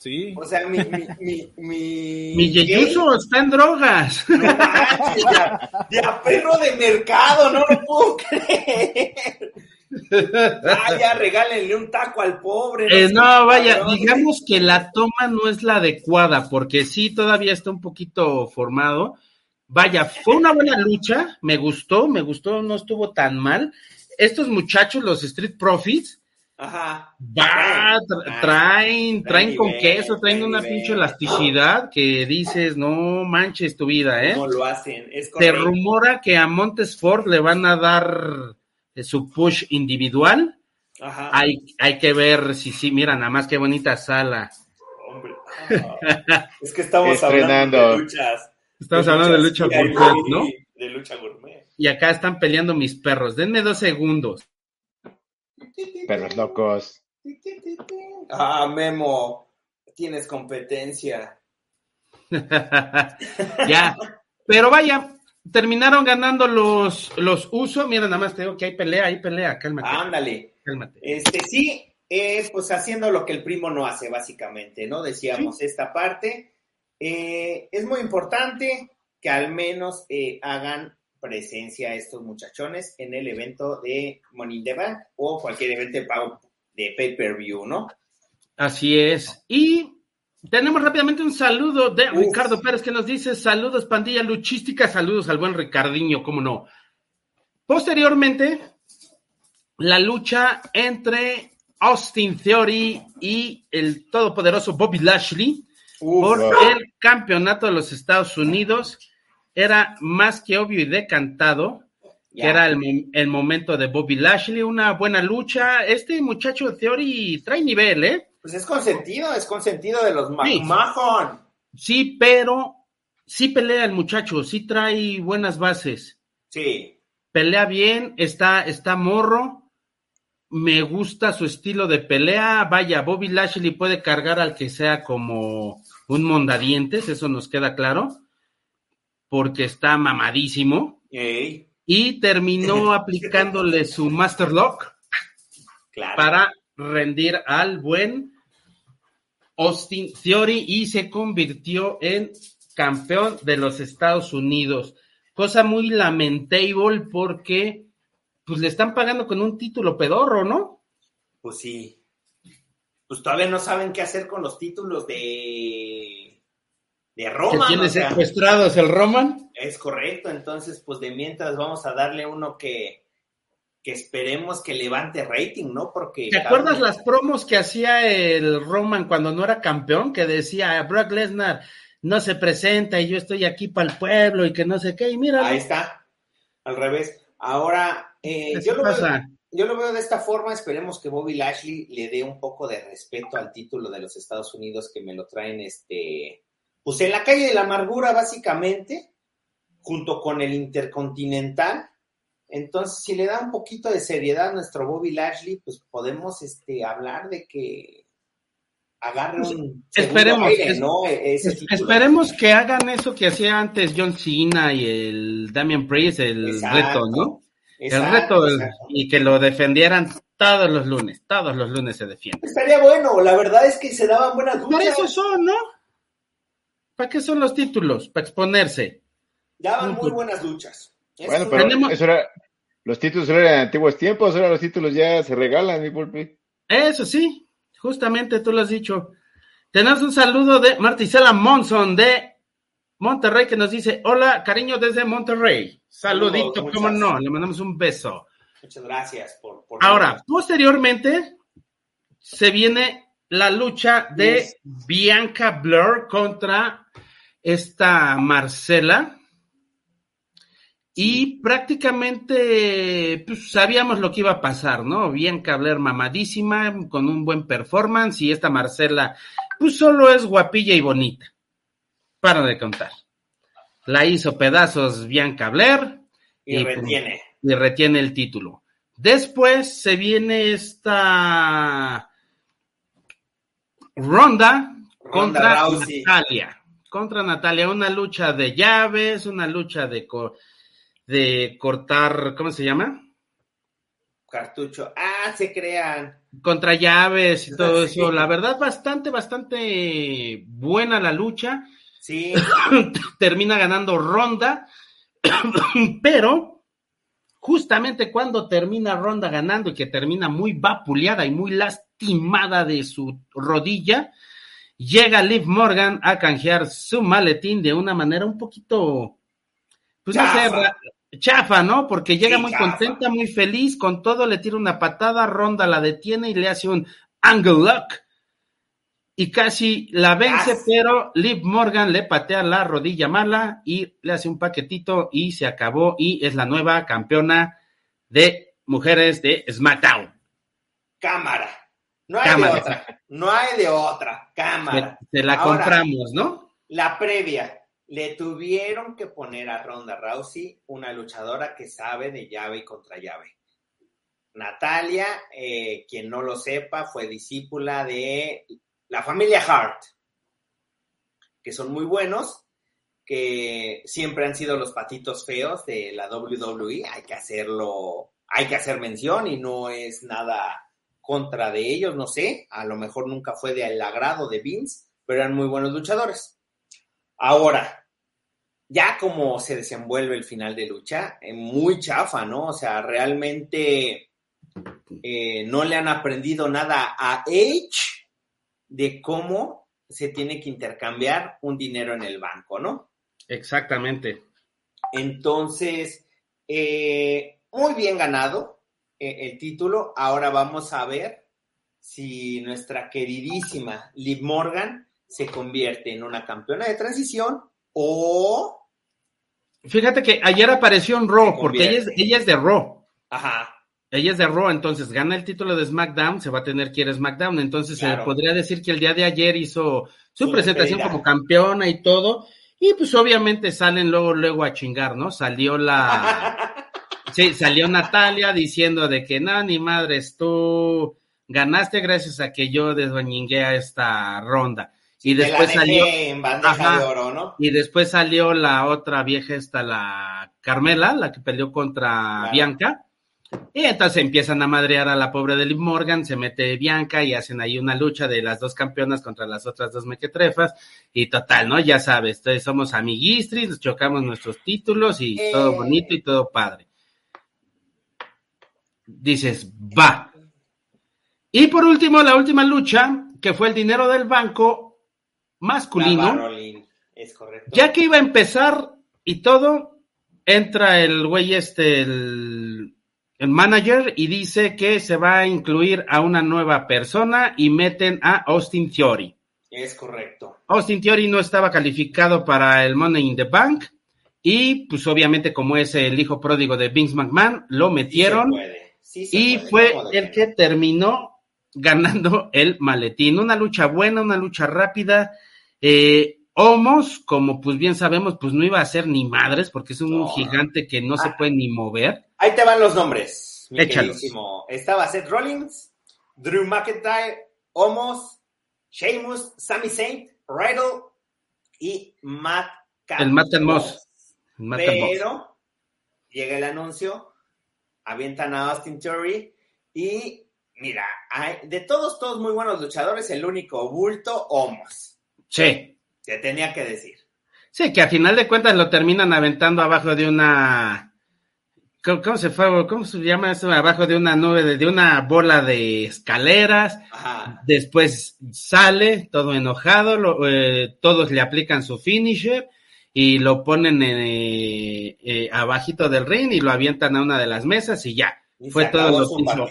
Sí. O sea, mi. Mi, mi, mi, <laughs> Mi Yeyuso está en drogas. <laughs> No manches, ya, ya perro de mercado, no lo puedo creer. Ah, ya regálenle un taco al pobre. Eh, sé, no, vaya, cabrón. digamos que la toma no es la adecuada, porque sí todavía está un poquito formado. Vaya, fue una buena lucha, me gustó, me gustó, no estuvo tan mal. Estos muchachos, los Street Profits, Ajá. va, tra- traen, traen con nivel, queso, traen una nivel. pinche elasticidad que dices, no manches tu vida, ¿eh? ¿Cómo lo hacen? Es Se rumora que a Montes Ford le van a dar eh, su push individual. Ajá. Hay, hay que ver si sí, mira, nada más qué bonita sala. Hombre. Ah, es que estamos <laughs> hablando de luchas. Estamos hablando de lucha gourmet, ¿no? De lucha gourmet. Y acá están peleando mis perros. Denme dos segundos. Perros locos. Ah, Memo, tienes competencia. <laughs> ya. Pero vaya, terminaron ganando los, los usos. Mira, nada más te digo que hay pelea, hay pelea. Cálmate, Ándale. cálmate. Este, sí, es pues haciendo lo que el primo no hace, básicamente, ¿no? Decíamos esta parte. Eh, es muy importante que al menos eh, hagan presencia estos muchachones en el evento de Money in the Bank o cualquier evento de pago de pay-per-view, ¿no? Así es. Y tenemos rápidamente un saludo de Ricardo Pérez que nos dice saludos pandilla luchística, saludos al buen Ricardiño, cómo no. Posteriormente, la lucha entre Austin Theory y el todopoderoso Bobby Lashley por el campeonato de los Estados Unidos era más que obvio y decantado que era el, momento de Bobby Lashley, una buena lucha. Este muchacho de Theory trae nivel, ¿eh? Pues es consentido, es consentido de los sí. Sí, pero sí pelea el muchacho, sí trae buenas bases. Sí. Pelea bien, está, está morro. Me gusta su estilo de pelea. Vaya, Bobby Lashley puede cargar al que sea como un mondadientes, eso nos queda claro porque está mamadísimo. Y terminó <laughs> aplicándole su Master Lock para rendir al buen Austin Theory y se convirtió en campeón de los Estados Unidos. Cosa muy lamentable porque pues le están pagando con un título pedorro, ¿no? Pues sí. Pues todavía no saben qué hacer con los títulos de de Roman. tiene secuestrados el Roman? Es correcto, entonces pues de mientras vamos a darle uno que, que esperemos que levante rating, ¿no? Porque... ¿Te acuerdas las promos que hacía el Roman cuando no era campeón? Que decía, Brock Lesnar no se presenta y yo estoy aquí para el pueblo y que no sé qué, y mira. Ahí está, al revés. Ahora, eh, yo, lo veo, yo lo veo de esta forma, esperemos que Bobby Lashley le dé un poco de respeto al título de los Estados Unidos que me lo traen este pues en la calle de la amargura, básicamente, junto con el Intercontinental. Entonces, si le da un poquito de seriedad a nuestro Bobby Lashley, pues podemos este, hablar de que agarre pues, un. Esperemos, ¿no? E-, esperemos que hagan eso que hacía antes John Cena y el Damian Priest, el reto, ¿no? el reto y que lo defendieran todos los lunes, todos los lunes se defiende. Estaría bueno, la verdad es que se daban buenas. Por eso son, ¿no? ¿Para qué son los títulos? Para exponerse. Daban muy buenas luchas. bueno, pero eso era, los títulos eran en antiguos tiempos, ahora los títulos ya se regalan, mi pulpi. Eso sí, justamente tú lo has dicho. Tenemos un saludo de Marticela Monson de Monterrey que nos dice, hola, cariño desde Monterrey. Saludito, cómo no, le mandamos un beso. Muchas gracias por... por Ahora, posteriormente se viene la lucha de Bianca Blur contra esta Marcela. Y prácticamente pues, sabíamos lo que iba a pasar, ¿no? Bianca Blair mamadísima, con un buen performance, y esta Marcela, pues solo es guapilla y bonita. Para de contar. La hizo pedazos Bianca Blair. Y, pues, retiene. y retiene el título. Después se viene esta Ronda, contra Natalia. Contra Natalia, una lucha de llaves, una lucha de, de cortar, ¿cómo se llama? Cartucho. Ah, se crean. Contra llaves y todo eso. La verdad, bastante, bastante buena la lucha. Sí. <coughs> Termina ganando Ronda, <coughs> pero justamente cuando termina Ronda ganando y que termina muy vapuleada y muy lastimada de su rodilla, llega Liv Morgan a canjear su maletín de una manera un poquito, pues chafa. no sé, chafa, ¿no? Porque llega muy contenta, muy feliz, con todo le tira una patada, Ronda la detiene y le hace un angle lock y casi la vence, pero Liv Morgan le patea la rodilla mala y le hace un paquetito y se acabó y es la nueva campeona de mujeres de SmackDown. Cámara. No hay de otra. No hay de otra. Cámara. Se, la compramos, ¿no? La previa. Le tuvieron que poner a Ronda Rousey una luchadora que sabe de llave y contra llave. Natalia, eh, quien no lo sepa, fue discípula de la familia Hart, que son muy buenos, que siempre han sido los patitos feos de la WWE, hay que hacerlo, hay que hacer mención y no es nada contra de ellos, no sé, a lo mejor nunca fue del agrado de Vince, pero eran muy buenos luchadores. Ahora, ya como se desenvuelve el final de lucha, eh, muy chafa, ¿no? O sea, realmente eh, no le han aprendido nada a Edge de cómo se tiene que intercambiar un dinero en el banco, ¿no? Exactamente. Entonces, eh, muy bien ganado eh, el título. Ahora vamos a ver si nuestra queridísima Liv Morgan se convierte en una campeona de transición o... Fíjate que ayer apareció en Raw, porque ella es, convierte. ella es de Raw. Ajá, Ella es de Raw, entonces gana el título de SmackDown, se va a tener que ir a SmackDown. Entonces se Claro. podría decir que el día de ayer hizo su, Su presentación despedida. como campeona y todo. Y pues obviamente salen luego, luego a chingar, ¿no? Salió la. <laughs> Sí, salió Natalia diciendo de que no, ni madres, tú ganaste gracias a que yo desbañingué a esta ronda. Y Te después salió. en Ajá. de oro, ¿no? Y después salió la otra vieja, esta, la Carmela, la que peleó contra Claro. Bianca. Y entonces empiezan a madrear a la pobre de Liv Morgan, se mete Bianca y hacen ahí una lucha de las dos campeonas contra las otras dos mequetrefas. Y total, ¿no? Ya sabes, entonces somos amiguistris, chocamos nuestros títulos y Eh. todo bonito y todo padre. Dices, va. Y por último, la última lucha, que fue el dinero del banco masculino. Es correcto. Ya que iba a empezar y todo, entra el güey este, el, el manager, y dice que se va a incluir a una nueva persona y meten a Austin Theory. Es correcto. Austin Theory no estaba calificado para el Money in the Bank y pues obviamente como es el hijo pródigo de Vince McMahon, lo metieron sí y puede, fue ¿cómo de el que terminó ganando el maletín. Una lucha buena, una lucha rápida. Eh, Homos, como pues bien sabemos, pues no iba a ser ni madres, porque es un No. gigante que no se Ah. puede ni mover. Ahí te van los nombres, mi Échalos. Estaba Seth Rollins, Drew McIntyre, Omos, Sheamus, Sami Zayn, Riddle y Matt El Matt and Moss. Matt and Moss. Pero llega el anuncio, avientan a Austin Theory y mira, hay- de todos, todos muy buenos luchadores, el único bulto, Omos. Sí. Te tenía que decir. Sí, que a final de cuentas lo terminan aventando abajo de una. ¿Cómo, cómo se fue? ¿Cómo se llama eso? Abajo de una nube, de, de una bola de escaleras. Ajá. Después sale todo enojado, lo- eh, todos le aplican su finisher y lo ponen eh, eh, abajito del ring y lo avientan a una de las mesas y ya. Y Fue todo lo que hizo.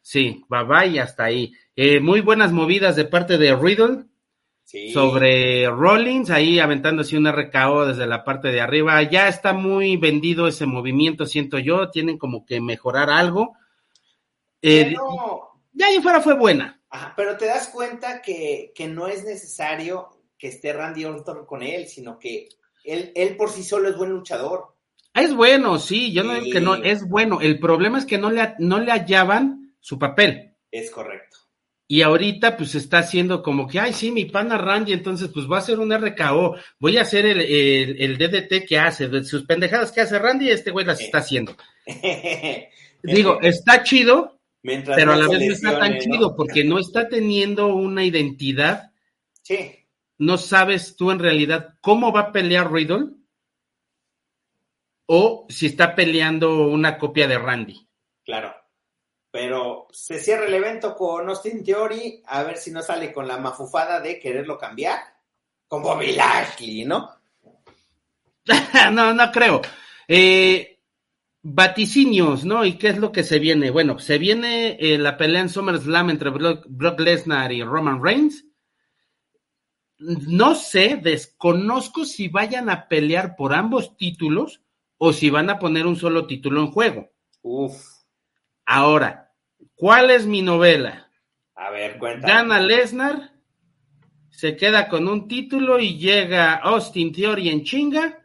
Sí, bye bye y hasta ahí. Eh, muy buenas movidas de parte de Riddle Sí. sobre Rollins, ahí aventándose un RKO desde la parte de arriba. Ya está muy vendido ese movimiento, siento yo. Tienen como que mejorar algo. Eh, Pero- ya ahí fuera fue buena. Ajá, pero te das cuenta que, que no es necesario que esté Randy Orton con él, sino que él, él por sí solo es buen luchador. Es bueno, sí, yo no digo que no, es bueno. El problema es que no le, no le hallaban su papel. Es correcto. Y ahorita pues está haciendo como que, ay, sí, mi pana Randy, entonces pues voy a hacer un RKO, voy a hacer el, el, el DDT que hace, sus pendejadas que hace Randy, este güey las está haciendo. <laughs> Digo, está chido, Mientras pero a la vez no está tan chido porque no está teniendo una identidad, Sí, no sabes tú en realidad cómo va a pelear Riddle o si está peleando una copia de Randy. claro. Pero se cierra el evento con Austin Theory, a ver si no sale con la mafufada de quererlo cambiar. Con Bobby Lashley, ¿no? <laughs> no, no creo. Eh, vaticinios, ¿no? ¿Y qué es lo que se viene? Bueno, se viene eh, la pelea en SummerSlam entre Brock, Brock Lesnar y Roman Reigns. No sé, desconozco si vayan a pelear por ambos títulos o si van a poner un solo título en juego. Uf, Ahora, ¿cuál es mi novela? a ver, cuéntame. Gana Lesnar, se queda con un título y llega Austin Theory en chinga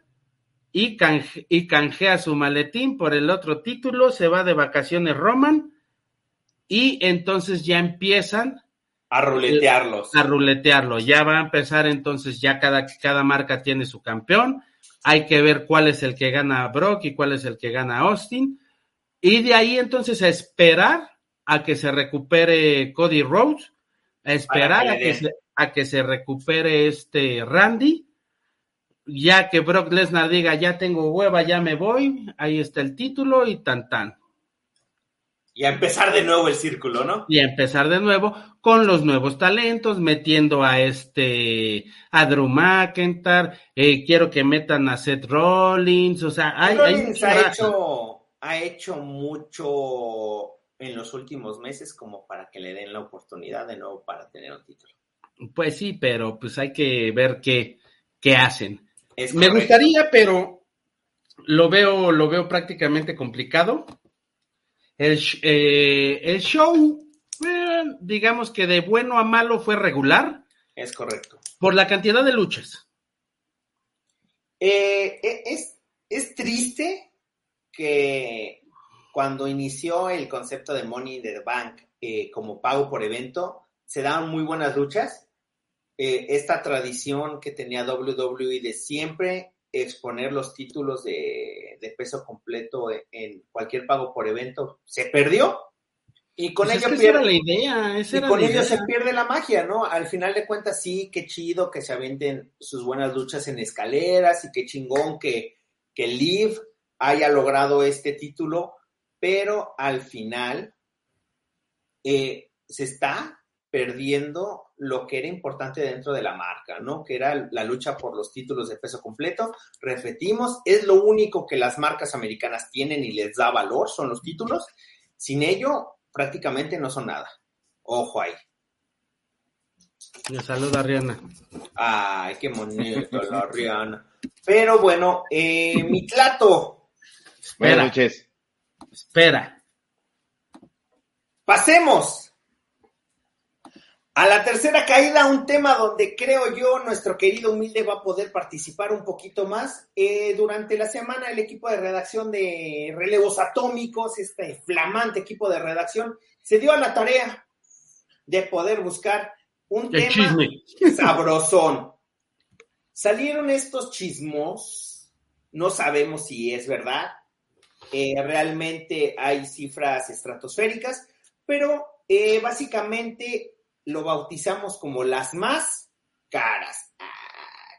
y, canje- y canjea su maletín por el otro título, se va de vacaciones Roman y entonces ya empiezan A ruletearlos. a ruletearlo. Ya va a empezar entonces, ya cada, cada marca tiene su campeón. Hay que ver cuál es el que gana a Brock y cuál es el que gana a Austin. Y de ahí entonces a esperar a que se recupere Cody Rhodes, a esperar a que se, a que se recupere este Randy, ya que Brock Lesnar diga, ya tengo hueva, ya me voy, ahí está el título y tan tan. Y a empezar de nuevo el círculo, ¿no? Y a empezar de nuevo con los nuevos talentos, metiendo a este, a Drew McIntyre, eh, quiero que metan a Seth Rollins, o sea, hay, Rollins ha hecho, ha hecho mucho en los últimos meses como para que le den la oportunidad de nuevo para tener un título. Pues sí, pero pues hay que ver qué, qué hacen. Es Me correcto. gustaría, pero lo veo, lo veo prácticamente complicado. El, eh, el show, eh, digamos que de bueno a malo fue regular Es correcto. por la cantidad de luchas. Eh, eh, es, es triste que cuando inició el concepto de Money in the Bank eh, como pago por evento, se daban muy buenas luchas. Eh, esta tradición que tenía WWE de siempre exponer los títulos de, de peso completo en, en cualquier pago por evento se perdió. Y con Pues es ello pierde- era la idea, esa y era con la ello se pierde la magia, ¿no? Al final de cuentas, sí, qué chido que se avienten sus buenas luchas en escaleras y qué chingón que, que Liv haya logrado este título, pero al final eh, se está perdiendo lo que era importante dentro de la marca, ¿no? Que era la lucha por los títulos de peso completo. Repetimos, es lo único que las marcas americanas tienen y les da valor, son los títulos. Sin ello, prácticamente no son nada. Ojo ahí. Me saluda Rihanna. Ay, qué bonito la Rihanna. Pero bueno, eh, mi plato. Buenas Espera, noches. Espera. Pasemos a la tercera caída, un tema donde creo yo nuestro querido humilde va a poder participar un poquito más. Eh, durante la semana el equipo de redacción de Relevos Atómicos, este flamante equipo de redacción, se dio a la tarea de poder buscar un El tema chisme. sabrosón. Salieron estos chismos, no sabemos si es verdad, eh, realmente hay cifras estratosféricas, pero eh, básicamente lo bautizamos como las más caras. Ah,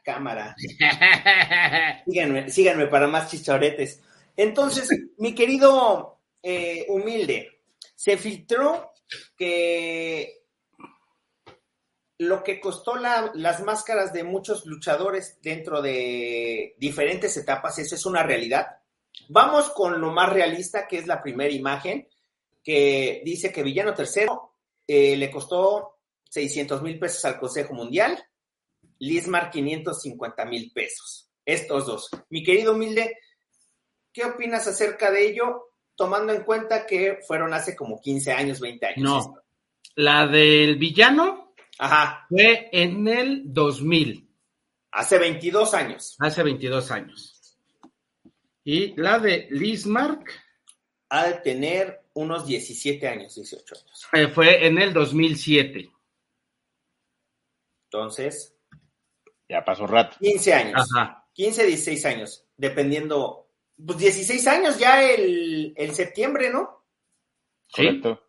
cámara. <laughs> Síganme, síganme para más chichoretes. Entonces, mi querido eh, humilde, se filtró que lo que costó la- las máscaras de muchos luchadores dentro de diferentes etapas, eso es una realidad. Vamos con lo más realista, que es la primera imagen, que dice que Villano Tercero eh, le costó 600 mil pesos al Consejo Mundial, Lismar 550 mil pesos. Estos dos. Mi querido humilde, ¿qué opinas acerca de ello, tomando en cuenta que fueron hace como 15 años, 20 años? No. La del villano Ajá, fue en el 2000, hace 22 años. hace 22 años. Y la de Lismark Ha de tener unos 17 años, 18 años. eh, fue en el 2007. Entonces, Ya pasó rato. 15 años. Ajá. 15, 16 años, dependiendo. Pues 16 años ya el, el septiembre, ¿no? ¿Sí? Correcto.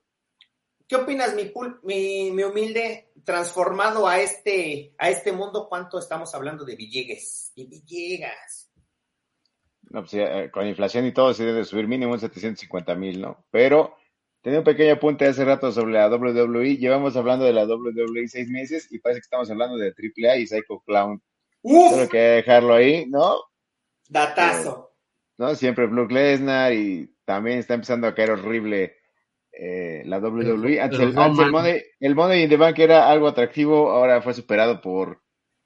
¿Qué opinas, mi, pul- mi, mi humilde, transformado a este, a este mundo? ¿Cuánto estamos hablando de Villegas? De Villegas. No, pues, ya, eh, con inflación y todo se debe subir mínimo en 750 mil, ¿no? Pero tenía un pequeño apunte hace rato sobre la WWE. Llevamos hablando de la WWE seis meses y parece que estamos hablando de AAA y Psycho Clown. Solo ¡Uf! que dejarlo ahí, ¿no? Datazo. ¿no? Siempre Brock Lesnar y también está empezando a caer horrible eh, la WWE. Antes, el, no, antes el. Money, el Money in the Bank era algo atractivo, ahora fue superado por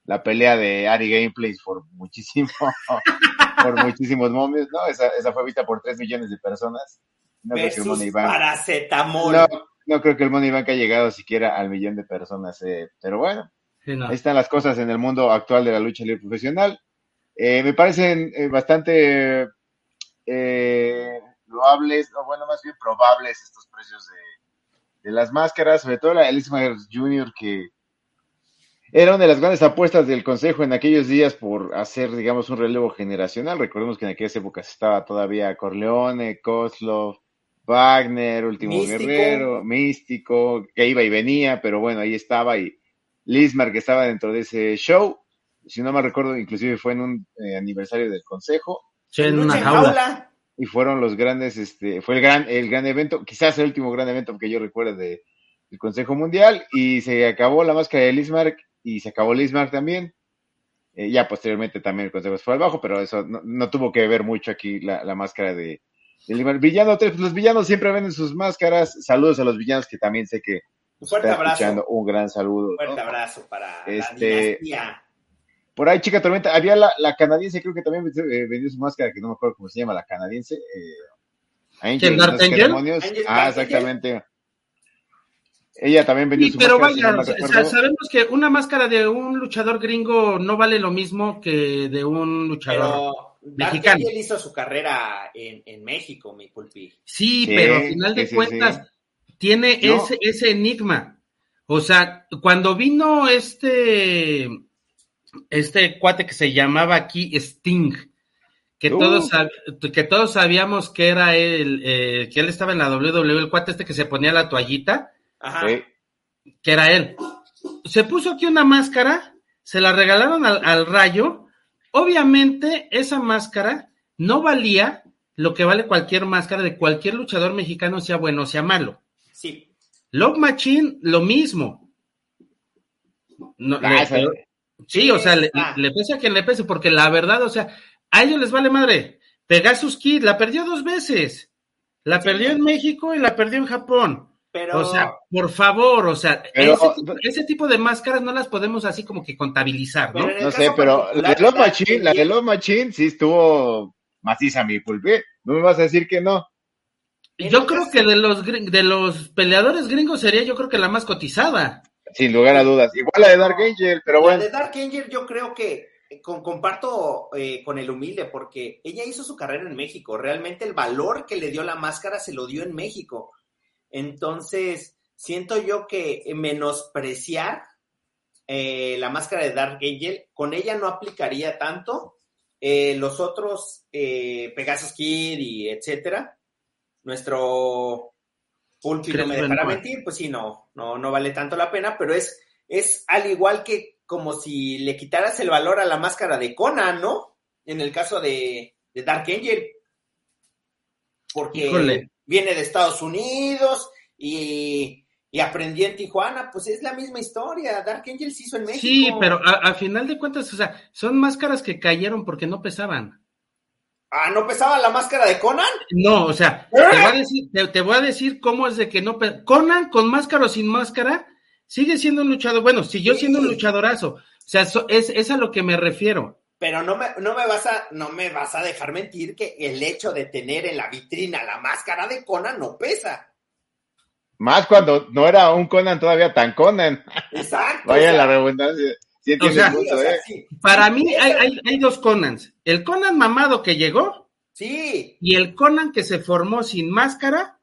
la pelea de Ari Gameplays por muchísimo, <laughs> por muchísimos momentos, ¿no? Esa, esa fue vista por 3 millones de personas. No creo que el versus Money Bank, paracetamol. no, no creo que el Money Bank haya llegado siquiera al millón de personas, eh, pero bueno. Sí, no. Ahí están las cosas en el mundo actual de la lucha libre profesional. Eh, me parecen eh, bastante eh, loables, o bueno, más bien probables estos precios de, de las máscaras, sobre todo la Elizabeth Jr., que era una de las grandes apuestas del Consejo en aquellos días por hacer, digamos, un relevo generacional. Recordemos que en aquellas épocas estaba todavía Corleone, Kozlov, Wagner, Último Místico. Guerrero, Místico, que iba y venía, pero bueno, ahí estaba, y Lismar que estaba dentro de ese show, si no me recuerdo, inclusive fue en un eh, aniversario del Consejo, Sí, en una jaula. y fueron los grandes, este, fue el gran, el gran evento, quizás el último gran evento que yo recuerdo de, del Consejo Mundial, y se acabó la máscara de Lismark, y se acabó Lismark también. Eh, ya posteriormente también el Consejo se fue al bajo, pero eso no, no tuvo que ver mucho aquí la, la máscara de, de Lismark. Villano 3, los villanos siempre venden sus máscaras. Saludos a los villanos que también sé que Un fuerte está abrazo. escuchando. Un gran saludo. Un fuerte ¿no? abrazo para Este- la dinastía. Por ahí, chica tormenta, había la, la canadiense, creo que también eh, vendió su máscara, que no me acuerdo cómo se llama, la canadiense. Eh, Angel, ¿Quién, Dark ¿no? Angel? Angel, Ah, Dark exactamente. Ella también vendió Sí, su pero máscara. vaya, no me o sea, recuerdo. sabemos que una máscara de un luchador gringo no vale lo mismo que de un luchador. Pero mexicano. Angel hizo su carrera en, en México, mi pulpi. Sí, Sí, pero al final de sí, sí, cuentas tiene No. ese, ese enigma. O sea, cuando vino este, este cuate que se llamaba aquí Sting, que, Uh. todos, sab- que todos sabíamos que era él, eh, que él estaba en la WWE, el cuate este que se ponía la toallita, Ajá. Sí. que era él. Se puso aquí una máscara, se la regalaron al, al rayo. Obviamente, esa máscara no valía lo que vale cualquier máscara de cualquier luchador mexicano, sea bueno o sea malo. Sí. Love Machine, lo mismo. No, Ah, le- sí, o sea, le, Ah. le pese a quien le pese, porque la verdad, o sea, a ellos les vale madre. Pegasus Kid la perdió dos veces. La Sí. perdió en México y la perdió en Japón. Pero O sea, por favor, o sea, Pero- ese, tipo, ese tipo de máscaras no las podemos así como que contabilizar, ¿no? No sé, pero la de Love Machine, la de Love Machine sí estuvo maciza mi pulpe. No me vas a decir que no. Yo creo que de los de los peleadores gringos sería yo creo que la más cotizada. Sin lugar a dudas. Igual la de Dark Angel, pero La bueno. de Dark Angel yo creo que eh, con- comparto eh, con el humilde porque ella hizo su carrera en México. Realmente el valor que le dio la máscara se lo dio en México. Entonces, siento yo que menospreciar eh, la máscara de Dark Angel, con ella no aplicaría tanto. Eh, los otros, eh, Pegasus Kid y etcétera, nuestro Pulpi no me dejará mentir, pues sí, no, no, no vale tanto la pena, pero es, es al igual que como si le quitaras el valor a la máscara de Conan, ¿no? En el caso de, de Dark Angel. Porque Híjole. Viene de Estados Unidos y, y aprendió en Tijuana, pues es la misma historia. Dark Angel se hizo en México. Sí, pero a, a final de cuentas, o sea, son máscaras que cayeron porque no pesaban. Ah, ¿no pesaba la máscara de Conan? No, o sea, te voy a decir, te, te voy a decir cómo es de que no Conan con máscara o sin máscara sigue siendo un luchador, bueno, siguió siendo un Sí. luchadorazo. O sea, so- es, es a lo que me refiero. Pero no me, no me vas a, no me vas a dejar mentir que el hecho de tener en la vitrina la máscara de Conan no pesa. Más cuando no era un Conan todavía tan Conan. Exacto. Vaya o sea, la redundancia. Sí entiendo sea, el sí, punto, o sea, ¿eh? sí. Para mí hay, hay, hay dos Conans. El Conan mamado que llegó Sí, y el Conan que se formó sin máscara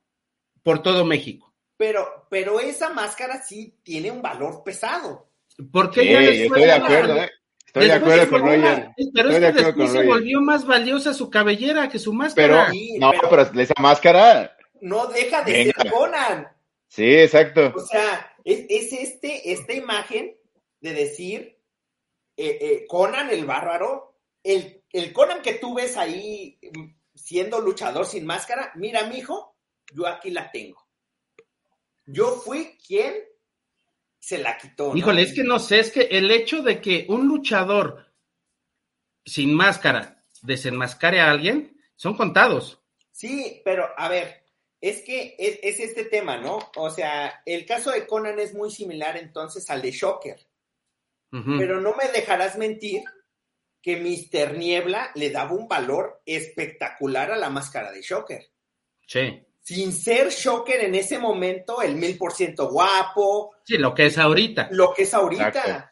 por todo México. pero, pero esa máscara sí tiene un valor pesado. Porque Sí, ya yo después estoy de acuerdo, ¿eh? Estoy de acuerdo con Roger. Pero Estoy es de que acuerdo después con se Roger. volvió más valiosa su cabellera que su Pero, máscara. Sí, no, pero- pero esa máscara, No deja de Venga. ser Conan. sí, exacto. O sea, es, es este, esta imagen de decir eh, eh, Conan el bárbaro, el, el Conan que tú ves ahí mm, siendo luchador sin máscara, mira, mijo, yo aquí la tengo. Yo fui quien se la quitó. ¿no? Híjole, es que no sé, es que el hecho de que un luchador sin máscara desenmascare a alguien son contados. Sí, pero a ver, es que es, es este tema, ¿no? O sea, el caso de Conan es muy similar entonces al de Shocker. Pero no me dejarás mentir que Mr. Niebla le daba un valor espectacular a la máscara de Shocker. Sí. Sin ser Shocker en ese momento, el mil por ciento guapo, Sí, lo que es ahorita. lo que es ahorita. Exacto.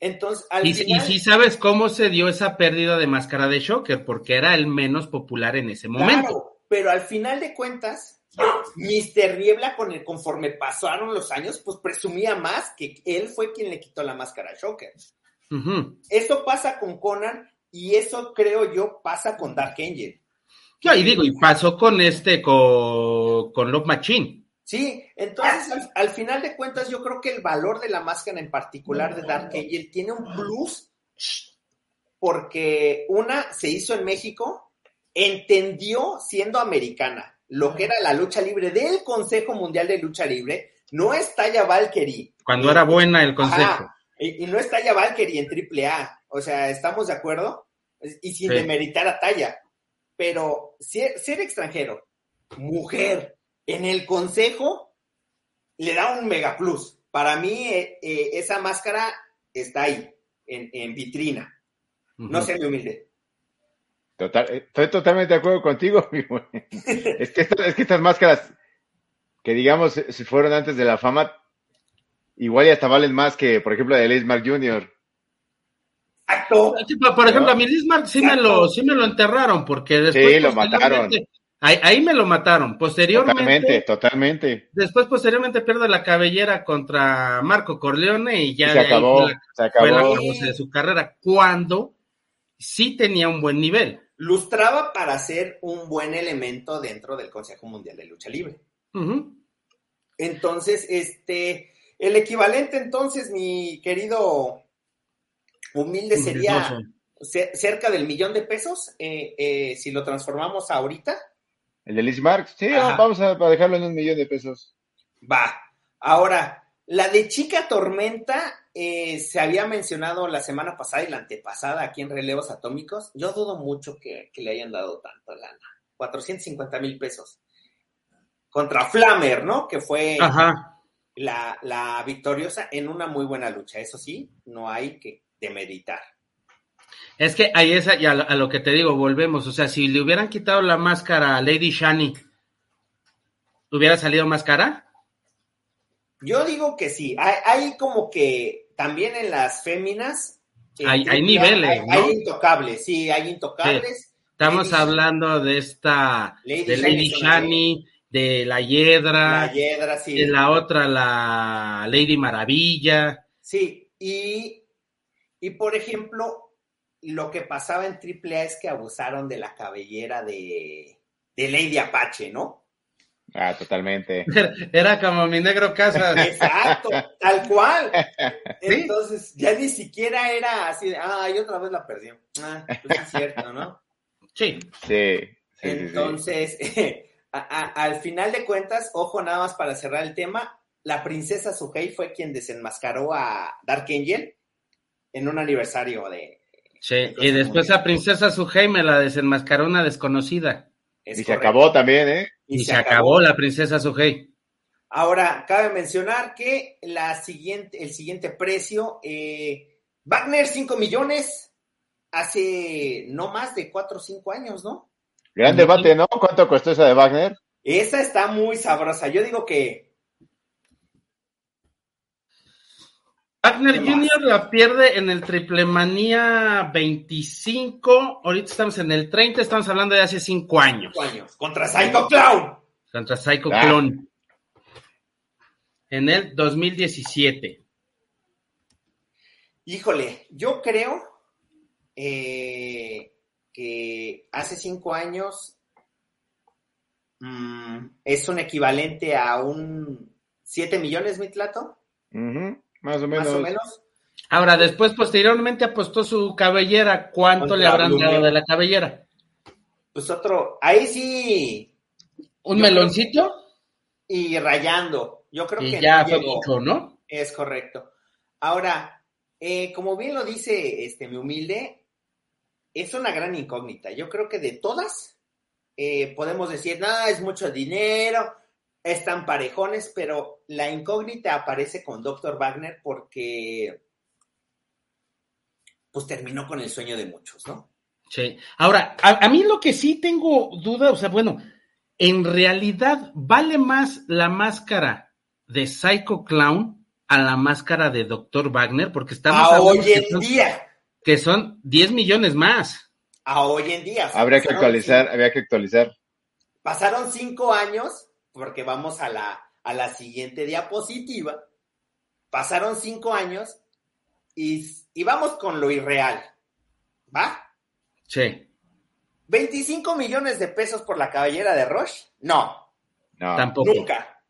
Entonces, al Y, y final, sí sabes cómo se dio esa pérdida de máscara de Shocker, porque era el menos popular en ese momento. claro, pero al final de cuentas, Mr. Niebla, con el, conforme pasaron los años, pues presumía más que él fue quien le quitó la máscara a Shocker. Ujú. Eso pasa con Conan y eso creo yo pasa con Dark Angel. No, y digo, y pasó con este, con con Love Machine. Sí, entonces al, al, final de cuentas yo creo que el valor de la máscara en particular de Dark Angel tiene un plus porque una se hizo en México, entendió siendo americana lo que era la lucha libre del Consejo Mundial de Lucha Libre, no es talla Valkyrie. Cuando era buena el consejo. Ajá, y, y, no es talla Valkyrie en AAA. O sea, ¿estamos de acuerdo? Y sin sí. demeritar a talla. Pero ser, ser, extranjero, mujer, en el consejo, le da un mega plus. Para mí, eh, eh, esa máscara está ahí, en, en vitrina. Uh -huh. No sé, mi humilde. Total, eh, estoy totalmente de acuerdo contigo. <laughs> es, que es que estas máscaras, que digamos, si fueron antes de la fama, igual y hasta valen más que, por ejemplo, de Liz Mark Jr. Exacto. Por ejemplo, a mi Liz Mark sí me, lo, sí me lo enterraron, porque después. Sí, lo mataron. Ahí, ahí, me lo mataron. Posteriormente. Totalmente, totalmente. Después, posteriormente, pierde la cabellera contra Marco Corleone y ya y se, acabó, la, se acabó. fue la de su carrera. Cuando sí tenía un buen nivel. Lustraba para ser un buen elemento dentro del Consejo Mundial de Lucha Libre. Uh -huh. Entonces, este, el equivalente entonces, mi querido humilde, sería cerca del millón de pesos, eh, eh, si lo transformamos ahorita. ¿El de Liz Marx? Sí, Ajá. vamos a, a dejarlo en un millón de pesos. Va. Ahora, la de Chica Tormenta eh, se había mencionado la semana pasada y la antepasada aquí en Relevos Atómicos. Yo dudo mucho que, que le hayan dado tanto lana. 450 mil pesos. Contra Flammer, ¿no? Que fue la, la, victoriosa en una muy buena lucha. Eso sí, no hay que demeritar. Es que ahí es a, a lo que te digo, volvemos. O sea, si le hubieran quitado la máscara a Lady Shani, ¿hubiera salido más cara? Yo digo que sí. Hay, hay como que también en las féminas. Hay, hay niveles. Hay, ¿no? hay, intocables, sí, hay intocables. Sí. Estamos Lady hablando de esta. Lady de Lady Shani, de la Hiedra. La Hiedra, sí. De la otra, la Lady Maravilla. Sí, y, y por ejemplo, lo que pasaba en AAA es que abusaron de la cabellera de, de Lady Apache, ¿no? Ah, totalmente. <laughs> Era como mi negro casa. Exacto, tal cual. <laughs> Entonces, ya ni siquiera era así de, ah, y otra vez la perdí. Ah, pues es cierto, ¿no? Sí. Sí. sí Entonces, sí. <laughs> a, a, al final de cuentas, ojo nada más para cerrar el tema, la princesa Suhei fue quien desenmascaró a Dark Angel en un aniversario de... Sí, de y después a princesa Suhei me la desenmascaró una desconocida. Es y correcto. se acabó también, ¿eh? Y, y se, se acabó. acabó. la princesa Suhei. Ahora, cabe mencionar que la siguiente, el siguiente precio, eh, Wagner 5 millones, hace no más de 4 o 5 años, ¿no? Gran debate, ¿no? ¿Cuánto costó esa de Wagner? Esa está muy sabrosa. Yo digo que. Wagner Jr. la pierde en el Triple Manía 25. Ahorita estamos en el 30. Estamos hablando de hace 5 años. 5 años. Contra Psycho Clown. Contra Psycho ah. Clown. En el 2017. Híjole, yo creo eh, que hace cinco años mmm, es un equivalente a un 7 millones, mi plato. Uh -huh. Más o menos. Más o menos. Ahora, después, posteriormente, apostó su cabellera. ¿Cuánto Contra le habrán dado de la cabellera? Pues otro, ahí sí. ¿Un meloncito? Creo, y rayando. Yo creo y que ya no fue mucho, ¿no? Es correcto. Ahora, eh, como bien lo dice este mi humilde, es una gran incógnita. Yo creo que de todas eh, podemos decir, nada, es mucho dinero, están parejones, pero la incógnita aparece con Dr. Wagner porque pues terminó con el sueño de muchos, ¿no? Sí. Ahora, a, a mí lo que sí tengo duda, o sea, bueno, en realidad vale más la máscara de Psycho Clown a la máscara de Dr. Wagner, porque estamos a hoy en son, día que son 10 millones más. A hoy en día. Habría que actualizar, habría que actualizar. Pasaron cinco años, porque vamos a la, a la siguiente diapositiva. Pasaron cinco años y, y vamos con lo irreal. ¿Va? Sí. ¿25 millones de pesos por la cabellera de Roche? No. No. Tampoco. Nunca.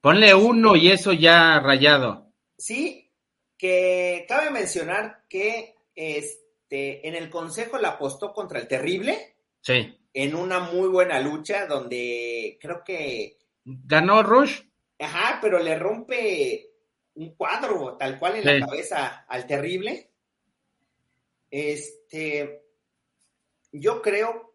Ponle uno y eso ya rayado. Sí, que cabe mencionar que este, en el Consejo la apostó contra el Terrible Sí. En una muy buena lucha donde creo que, ¿Ganó Rush? ajá, pero le rompe un cuadro tal cual en Sí. la cabeza al Terrible. Este, yo creo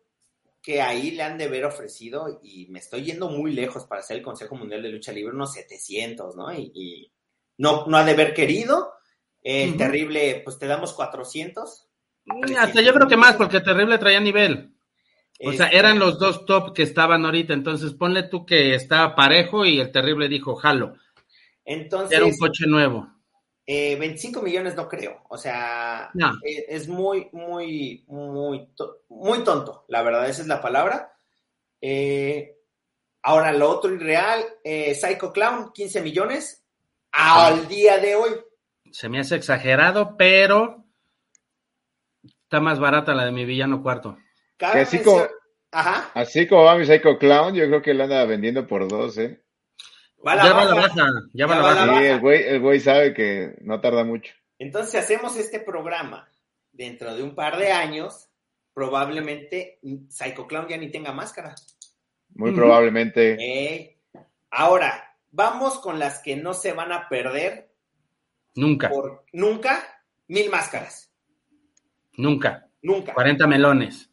que ahí le han de haber ofrecido, y me estoy yendo muy lejos para hacer el Consejo Mundial de Lucha Libre, unos 700, ¿no? Y, y no, no ha de haber querido. El terrible, pues te damos 400. Mm, Hasta yo creo que más, porque Terrible traía nivel. O sea, Este, eran los dos top que estaban ahorita. Entonces, ponle tú que estaba parejo y el Terrible dijo, jalo. Entonces, Era un coche nuevo. eh, 25 millones no creo. O sea, No. eh, es muy, muy, muy, to- muy tonto, la verdad, esa es la palabra. Eh, ahora, lo otro irreal, eh, Psycho Clown, 15 millones al día de hoy. Se me hace exagerado, pero está más barata la de mi villano cuarto. Cabe Que así como- Ajá, Así como va mi Psycho Clown, yo creo que lo anda vendiendo por dos, ¿eh? va ya va a la baja. baja, ya va la va baja. baja. Sí, el güey, el güey sabe que no tarda mucho. Entonces, si hacemos este programa dentro de un par de años, probablemente Psycho Clown ya ni tenga máscara. Muy probablemente. Eh, ahora, vamos con las que no se van a perder Nunca, por nunca, mil máscaras. nunca. Nunca. 40 melones.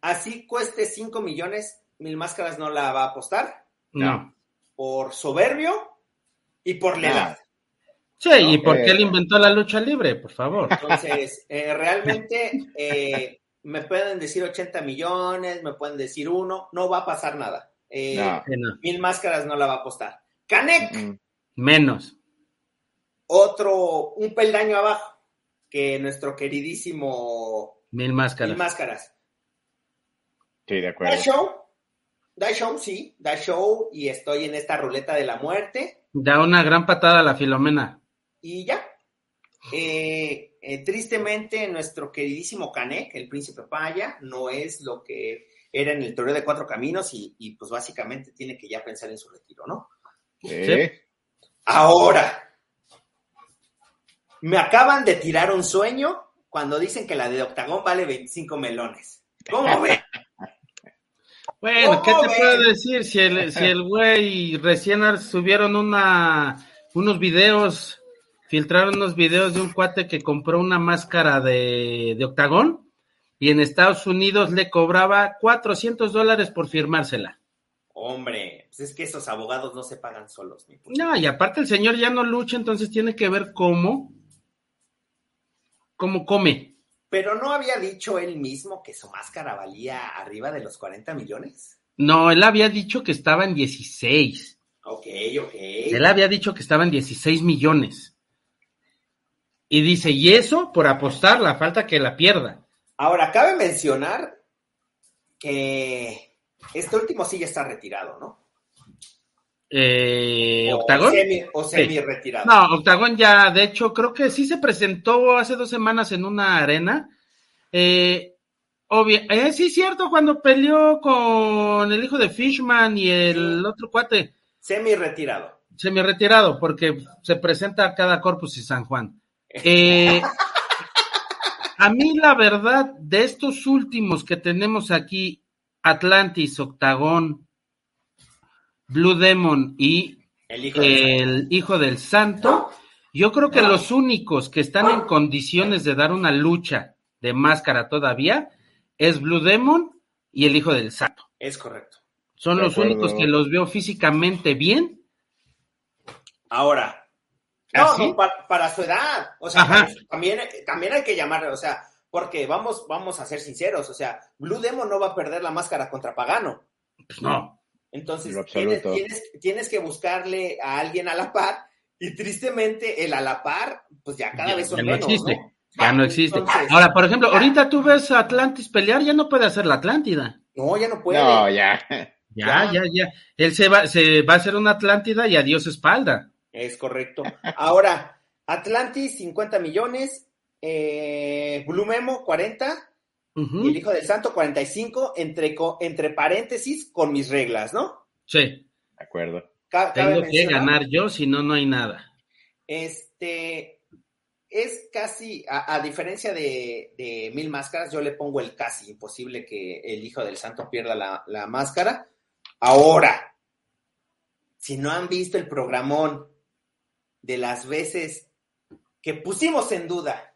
Así cueste 5 millones, mil máscaras no la va a apostar No. por soberbio y por la edad. Sí, ¿y No, por eh. qué él inventó la lucha libre? Por favor. Entonces, eh, realmente eh, me pueden decir 80 millones, me pueden decir uno, no va a pasar nada. Eh, No. Mil máscaras no la va a apostar. Canek, Mm, Menos. otro, un peldaño abajo que nuestro queridísimo Mil Mil máscaras. Sí, de Da acuerdo. show, da show, sí, da show y estoy en esta ruleta de la muerte Da una gran patada a la Filomena. y ya. Eh, eh, tristemente, nuestro queridísimo Canek, el príncipe Paya, no es lo que era en el torneo de cuatro caminos y, y, pues básicamente tiene que ya pensar en su retiro, ¿no? Sí. Ahora, me acaban de tirar un sueño cuando dicen que la de Octagón vale 25 melones. ¿Cómo ven? <laughs> Bueno, ¿qué ¿Cómo te ven? puedo decir? Si el, si <laughs> el güey recién subieron una, unos videos, filtraron unos videos de un cuate que compró una máscara de, de octagón y en Estados Unidos le cobraba 400 dólares por firmársela. Hombre, pues es que esos abogados no se pagan solos. puto. No, y aparte el señor ya no lucha, entonces tiene que ver cómo, cómo come. Pero no había dicho él mismo que su máscara valía arriba de los 40 millones. No, él había dicho que estaba en 16. Ok, ok. Él había dicho que estaban 16 millones. Y dice, y eso por apostar, la falta que la pierda. Ahora, cabe mencionar que este último sí ya está retirado, ¿no? Eh, O ¿Octagón? semi- o Sí. semi retirado. No, Octagón ya, de hecho, creo que sí se presentó hace dos semanas en una arena. Eh, obvia- eh, sí, cierto, cuando peleó con el hijo de Fishman y el Sí. otro cuate, Semi retirado. semi retirado, porque se presenta a cada Corpus y San Juan. Eh, <laughs> a mí, la verdad, de estos últimos que tenemos aquí, Atlantis, Octagón, Blue Demon y El hijo de el Hijo del Santo, yo creo que los únicos que están en condiciones de dar una lucha de máscara todavía es Blue Demon y el Hijo del Santo. Es correcto. Son De los acuerdo. únicos que los veo físicamente bien. Ahora. ¿Ah, No, no, pa- para, su edad. O sea, para- también, también hay que llamarle, o sea, porque vamos, vamos a ser sinceros, o sea, Blue Demon no va a perder la máscara contra Pagano. Pues no. Entonces, En tienes, absoluto. tienes, tienes que buscarle a alguien a la par, y tristemente el a la par, pues ya cada Ya- vez son ya no menos, existe. ¿no? Ya no existe. Entonces- Ahora, por ejemplo, ahorita tú ves a Atlantis pelear, ya no puede hacer la Atlántida. No, ya no puede. No, ya. Ya, Ya. ya, ya. Él se va, se va a hacer una Atlántida y adiós espalda. Es correcto. Ahora, Atlantis, 50 millones, eh, Blue Memo, 40, Y el Hijo del Santo 45, entre, entre paréntesis, con mis reglas, ¿no? Sí, De acuerdo. Ca- tengo que ganar yo, si no, no hay nada. Este es casi, a, a diferencia de, de Mil Máscaras, yo le pongo el casi imposible que el Hijo del Santo pierda la, la máscara. Ahora, si no han visto el programón de las veces que pusimos en duda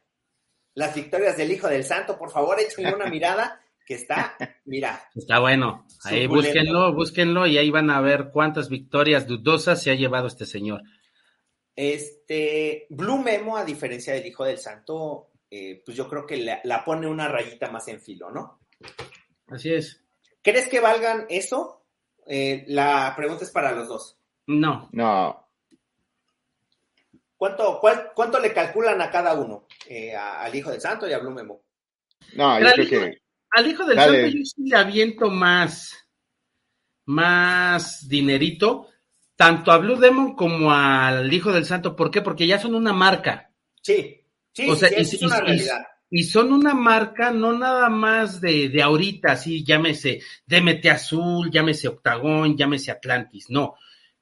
las victorias del Hijo del Santo, por favor, échenle una mirada que está, mira, Está bueno. Ahí Suculento. búsquenlo, búsquenlo y ahí van a ver cuántas victorias dudosas se ha llevado este señor. Este, Blue Memo, a diferencia del Hijo del Santo, eh, pues yo creo que la, la pone una rayita más en filo, ¿no? Así es. ¿Crees que valgan eso? Eh, la pregunta es para los dos. No, No, ¿Cuánto, cuál- cuánto le calculan a cada uno? Eh, a- al Hijo del Santo y a Blue Memo. no, yo creo al hijo- que al hijo del Dale. santo yo sí le aviento más, más dinerito, tanto a Blue Demon como al hijo del santo. ¿Por qué? Porque ya son una marca. Sí, sí, O sea, sí, es y- una y- realidad. Y son una marca no nada más de, de ahorita, así llámese DMT Azul, llámese Octagón, llámese Atlantis, no.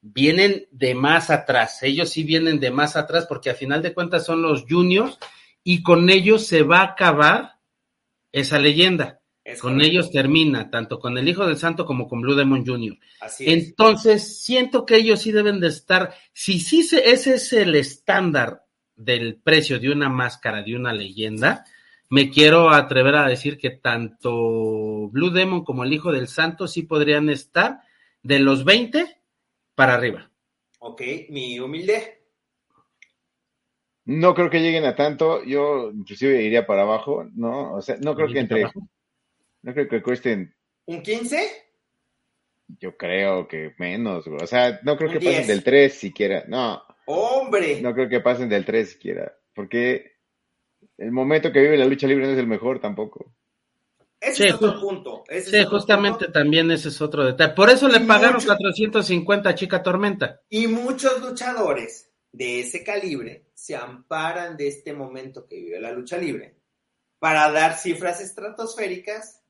Vienen de más atrás, ellos sí vienen de más atrás porque a final de cuentas son los juniors y con ellos se va a acabar esa leyenda. Es Con correcto. ellos termina, tanto con el Hijo del Santo como con Blue Demon Jr. Así es. Entonces, siento que ellos sí deben de estar, si sí se- ese es el estándar del precio de una máscara, de una leyenda, me quiero atrever a decir que tanto Blue Demon como el Hijo del Santo sí podrían estar de los 20 para arriba. Ok, mi humilde. no creo que lleguen a tanto. Yo inclusive iría para abajo, ¿no? O sea, no creo que entre, no creo que cuesten, ¿Un 15? yo creo que menos, güey. O sea, no creo que pasen 10. del 3 siquiera. No, ¡Hombre! no creo que pasen del 3 siquiera. Porque el momento que vive la lucha libre no es el mejor tampoco. Ese Sí, es otro punto. ese es Sí, otro justamente punto. también ese es otro detalle. Por eso le Y pagaron mucho- 450 a Chica Tormenta. Y muchos luchadores de ese calibre se amparan de este momento que vive la lucha libre para dar cifras estratosféricas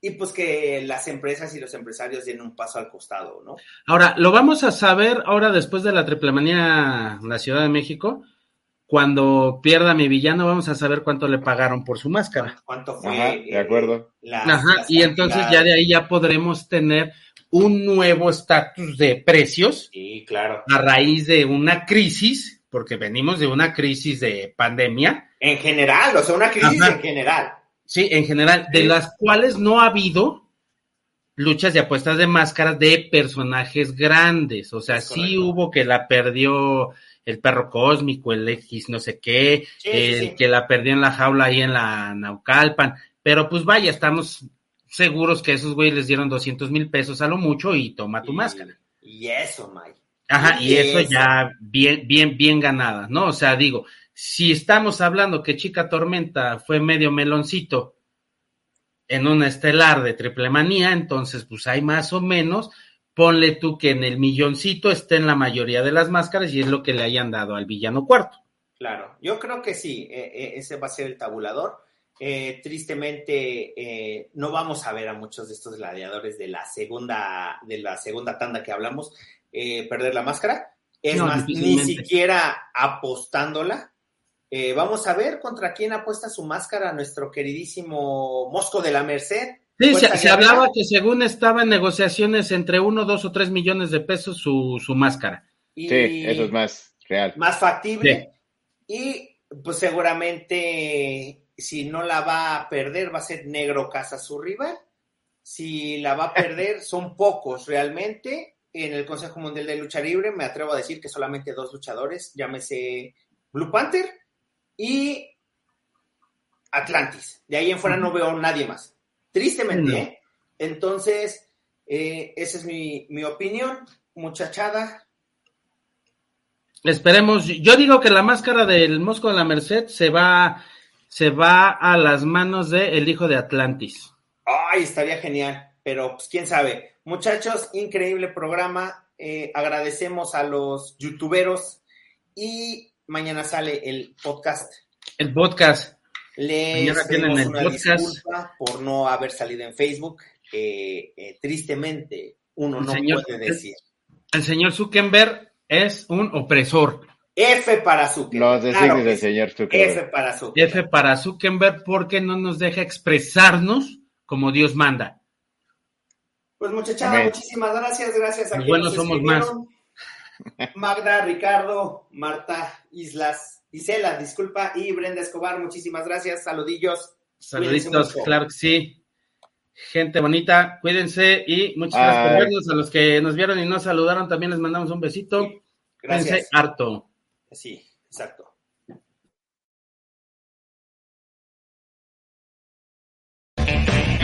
y pues que las empresas y los empresarios den un paso al costado, ¿no? Ahora, lo vamos a saber ahora después de la triple manía en la Ciudad de México. Cuando pierda mi villano, vamos a saber cuánto le pagaron por su máscara. ¿Cuánto fue? Ajá, de acuerdo. las- Ajá, y entonces ya de ahí ya podremos tener un nuevo estatus de precios Sí, claro. a raíz de una crisis, porque venimos de una crisis de pandemia, En general, o sea, una crisis Ajá. en general. sí, en general, de Sí. las cuales no ha habido luchas de apuestas de máscaras de personajes grandes, o sea, Es sí correcto. hubo que la perdió el perro cósmico, el X no sé qué, Sí, el sí. que la perdió en la jaula ahí en la Naucalpan, pero pues vaya, estamos seguros que esos güeyes les dieron 200 mil pesos a lo mucho y toma tu Y- máscara. Y eso, Mike. Ajá, y Y eso eso. ya bien, bien, bien ganada, ¿no? O sea, digo, si estamos hablando que Chica Tormenta fue medio meloncito en una estelar de triple manía, entonces pues hay más o menos, ponle tú que en el milloncito esté en la mayoría de las máscaras y es lo que le hayan dado al villano cuarto. Claro, yo creo que sí, eh, eh, ese va a ser el tabulador. Eh, tristemente, eh, no vamos a ver a muchos de estos gladiadores de la segunda, de la segunda tanda que hablamos eh, perder la máscara. Es No, más, ni siquiera apostándola. Eh, vamos a ver contra quién apuesta su máscara nuestro queridísimo Mosco de la Merced. Sí, Fuerza se, hablaba que según estaba en negociaciones entre uno, dos o tres millones de pesos su, su máscara. Y Sí, eso es más real. más factible. Y pues seguramente si no la va a perder va a ser Negro Casa su rival. Si la va a <laughs> perder son pocos realmente. En el Consejo Mundial de Lucha Libre me atrevo a decir que solamente dos luchadores, llámese Blue Panther y Atlantis. De ahí en fuera no veo a nadie más. Tristemente, No. ¿eh? Entonces, eh, esa es mi, mi opinión, muchachada. Esperemos, yo digo que la máscara del Mosco de la Merced se va, se va a las manos del el hijo de Atlantis. Ay, estaría genial, pero pues quién sabe. Muchachos, increíble programa. Eh, agradecemos a los youtuberos y mañana sale el podcast. El podcast. Les pedimos el una podcast. disculpa por no haber salido en Facebook. Eh, eh, tristemente, uno El no señor- puede decir. El señor Zuckerberg es un opresor. F para Zuckerberg. Los Claro sí. señor F Zuckerberg. para Zuckerberg. F para Zuckerberg porque no nos deja expresarnos como Dios manda. Pues muchachada, muchísimas gracias, gracias a buenos nos somos escribieron. Magda, Ricardo, Marta, Islas, Isela, disculpa, y Brenda Escobar, muchísimas gracias, saludillos. Saluditos, Cuídense claro que sí. Gente bonita, cuídense y muchas gracias por vernos. A los que nos vieron y nos saludaron, también les mandamos un besito. Cuídense Gracias. harto. Sí, exacto.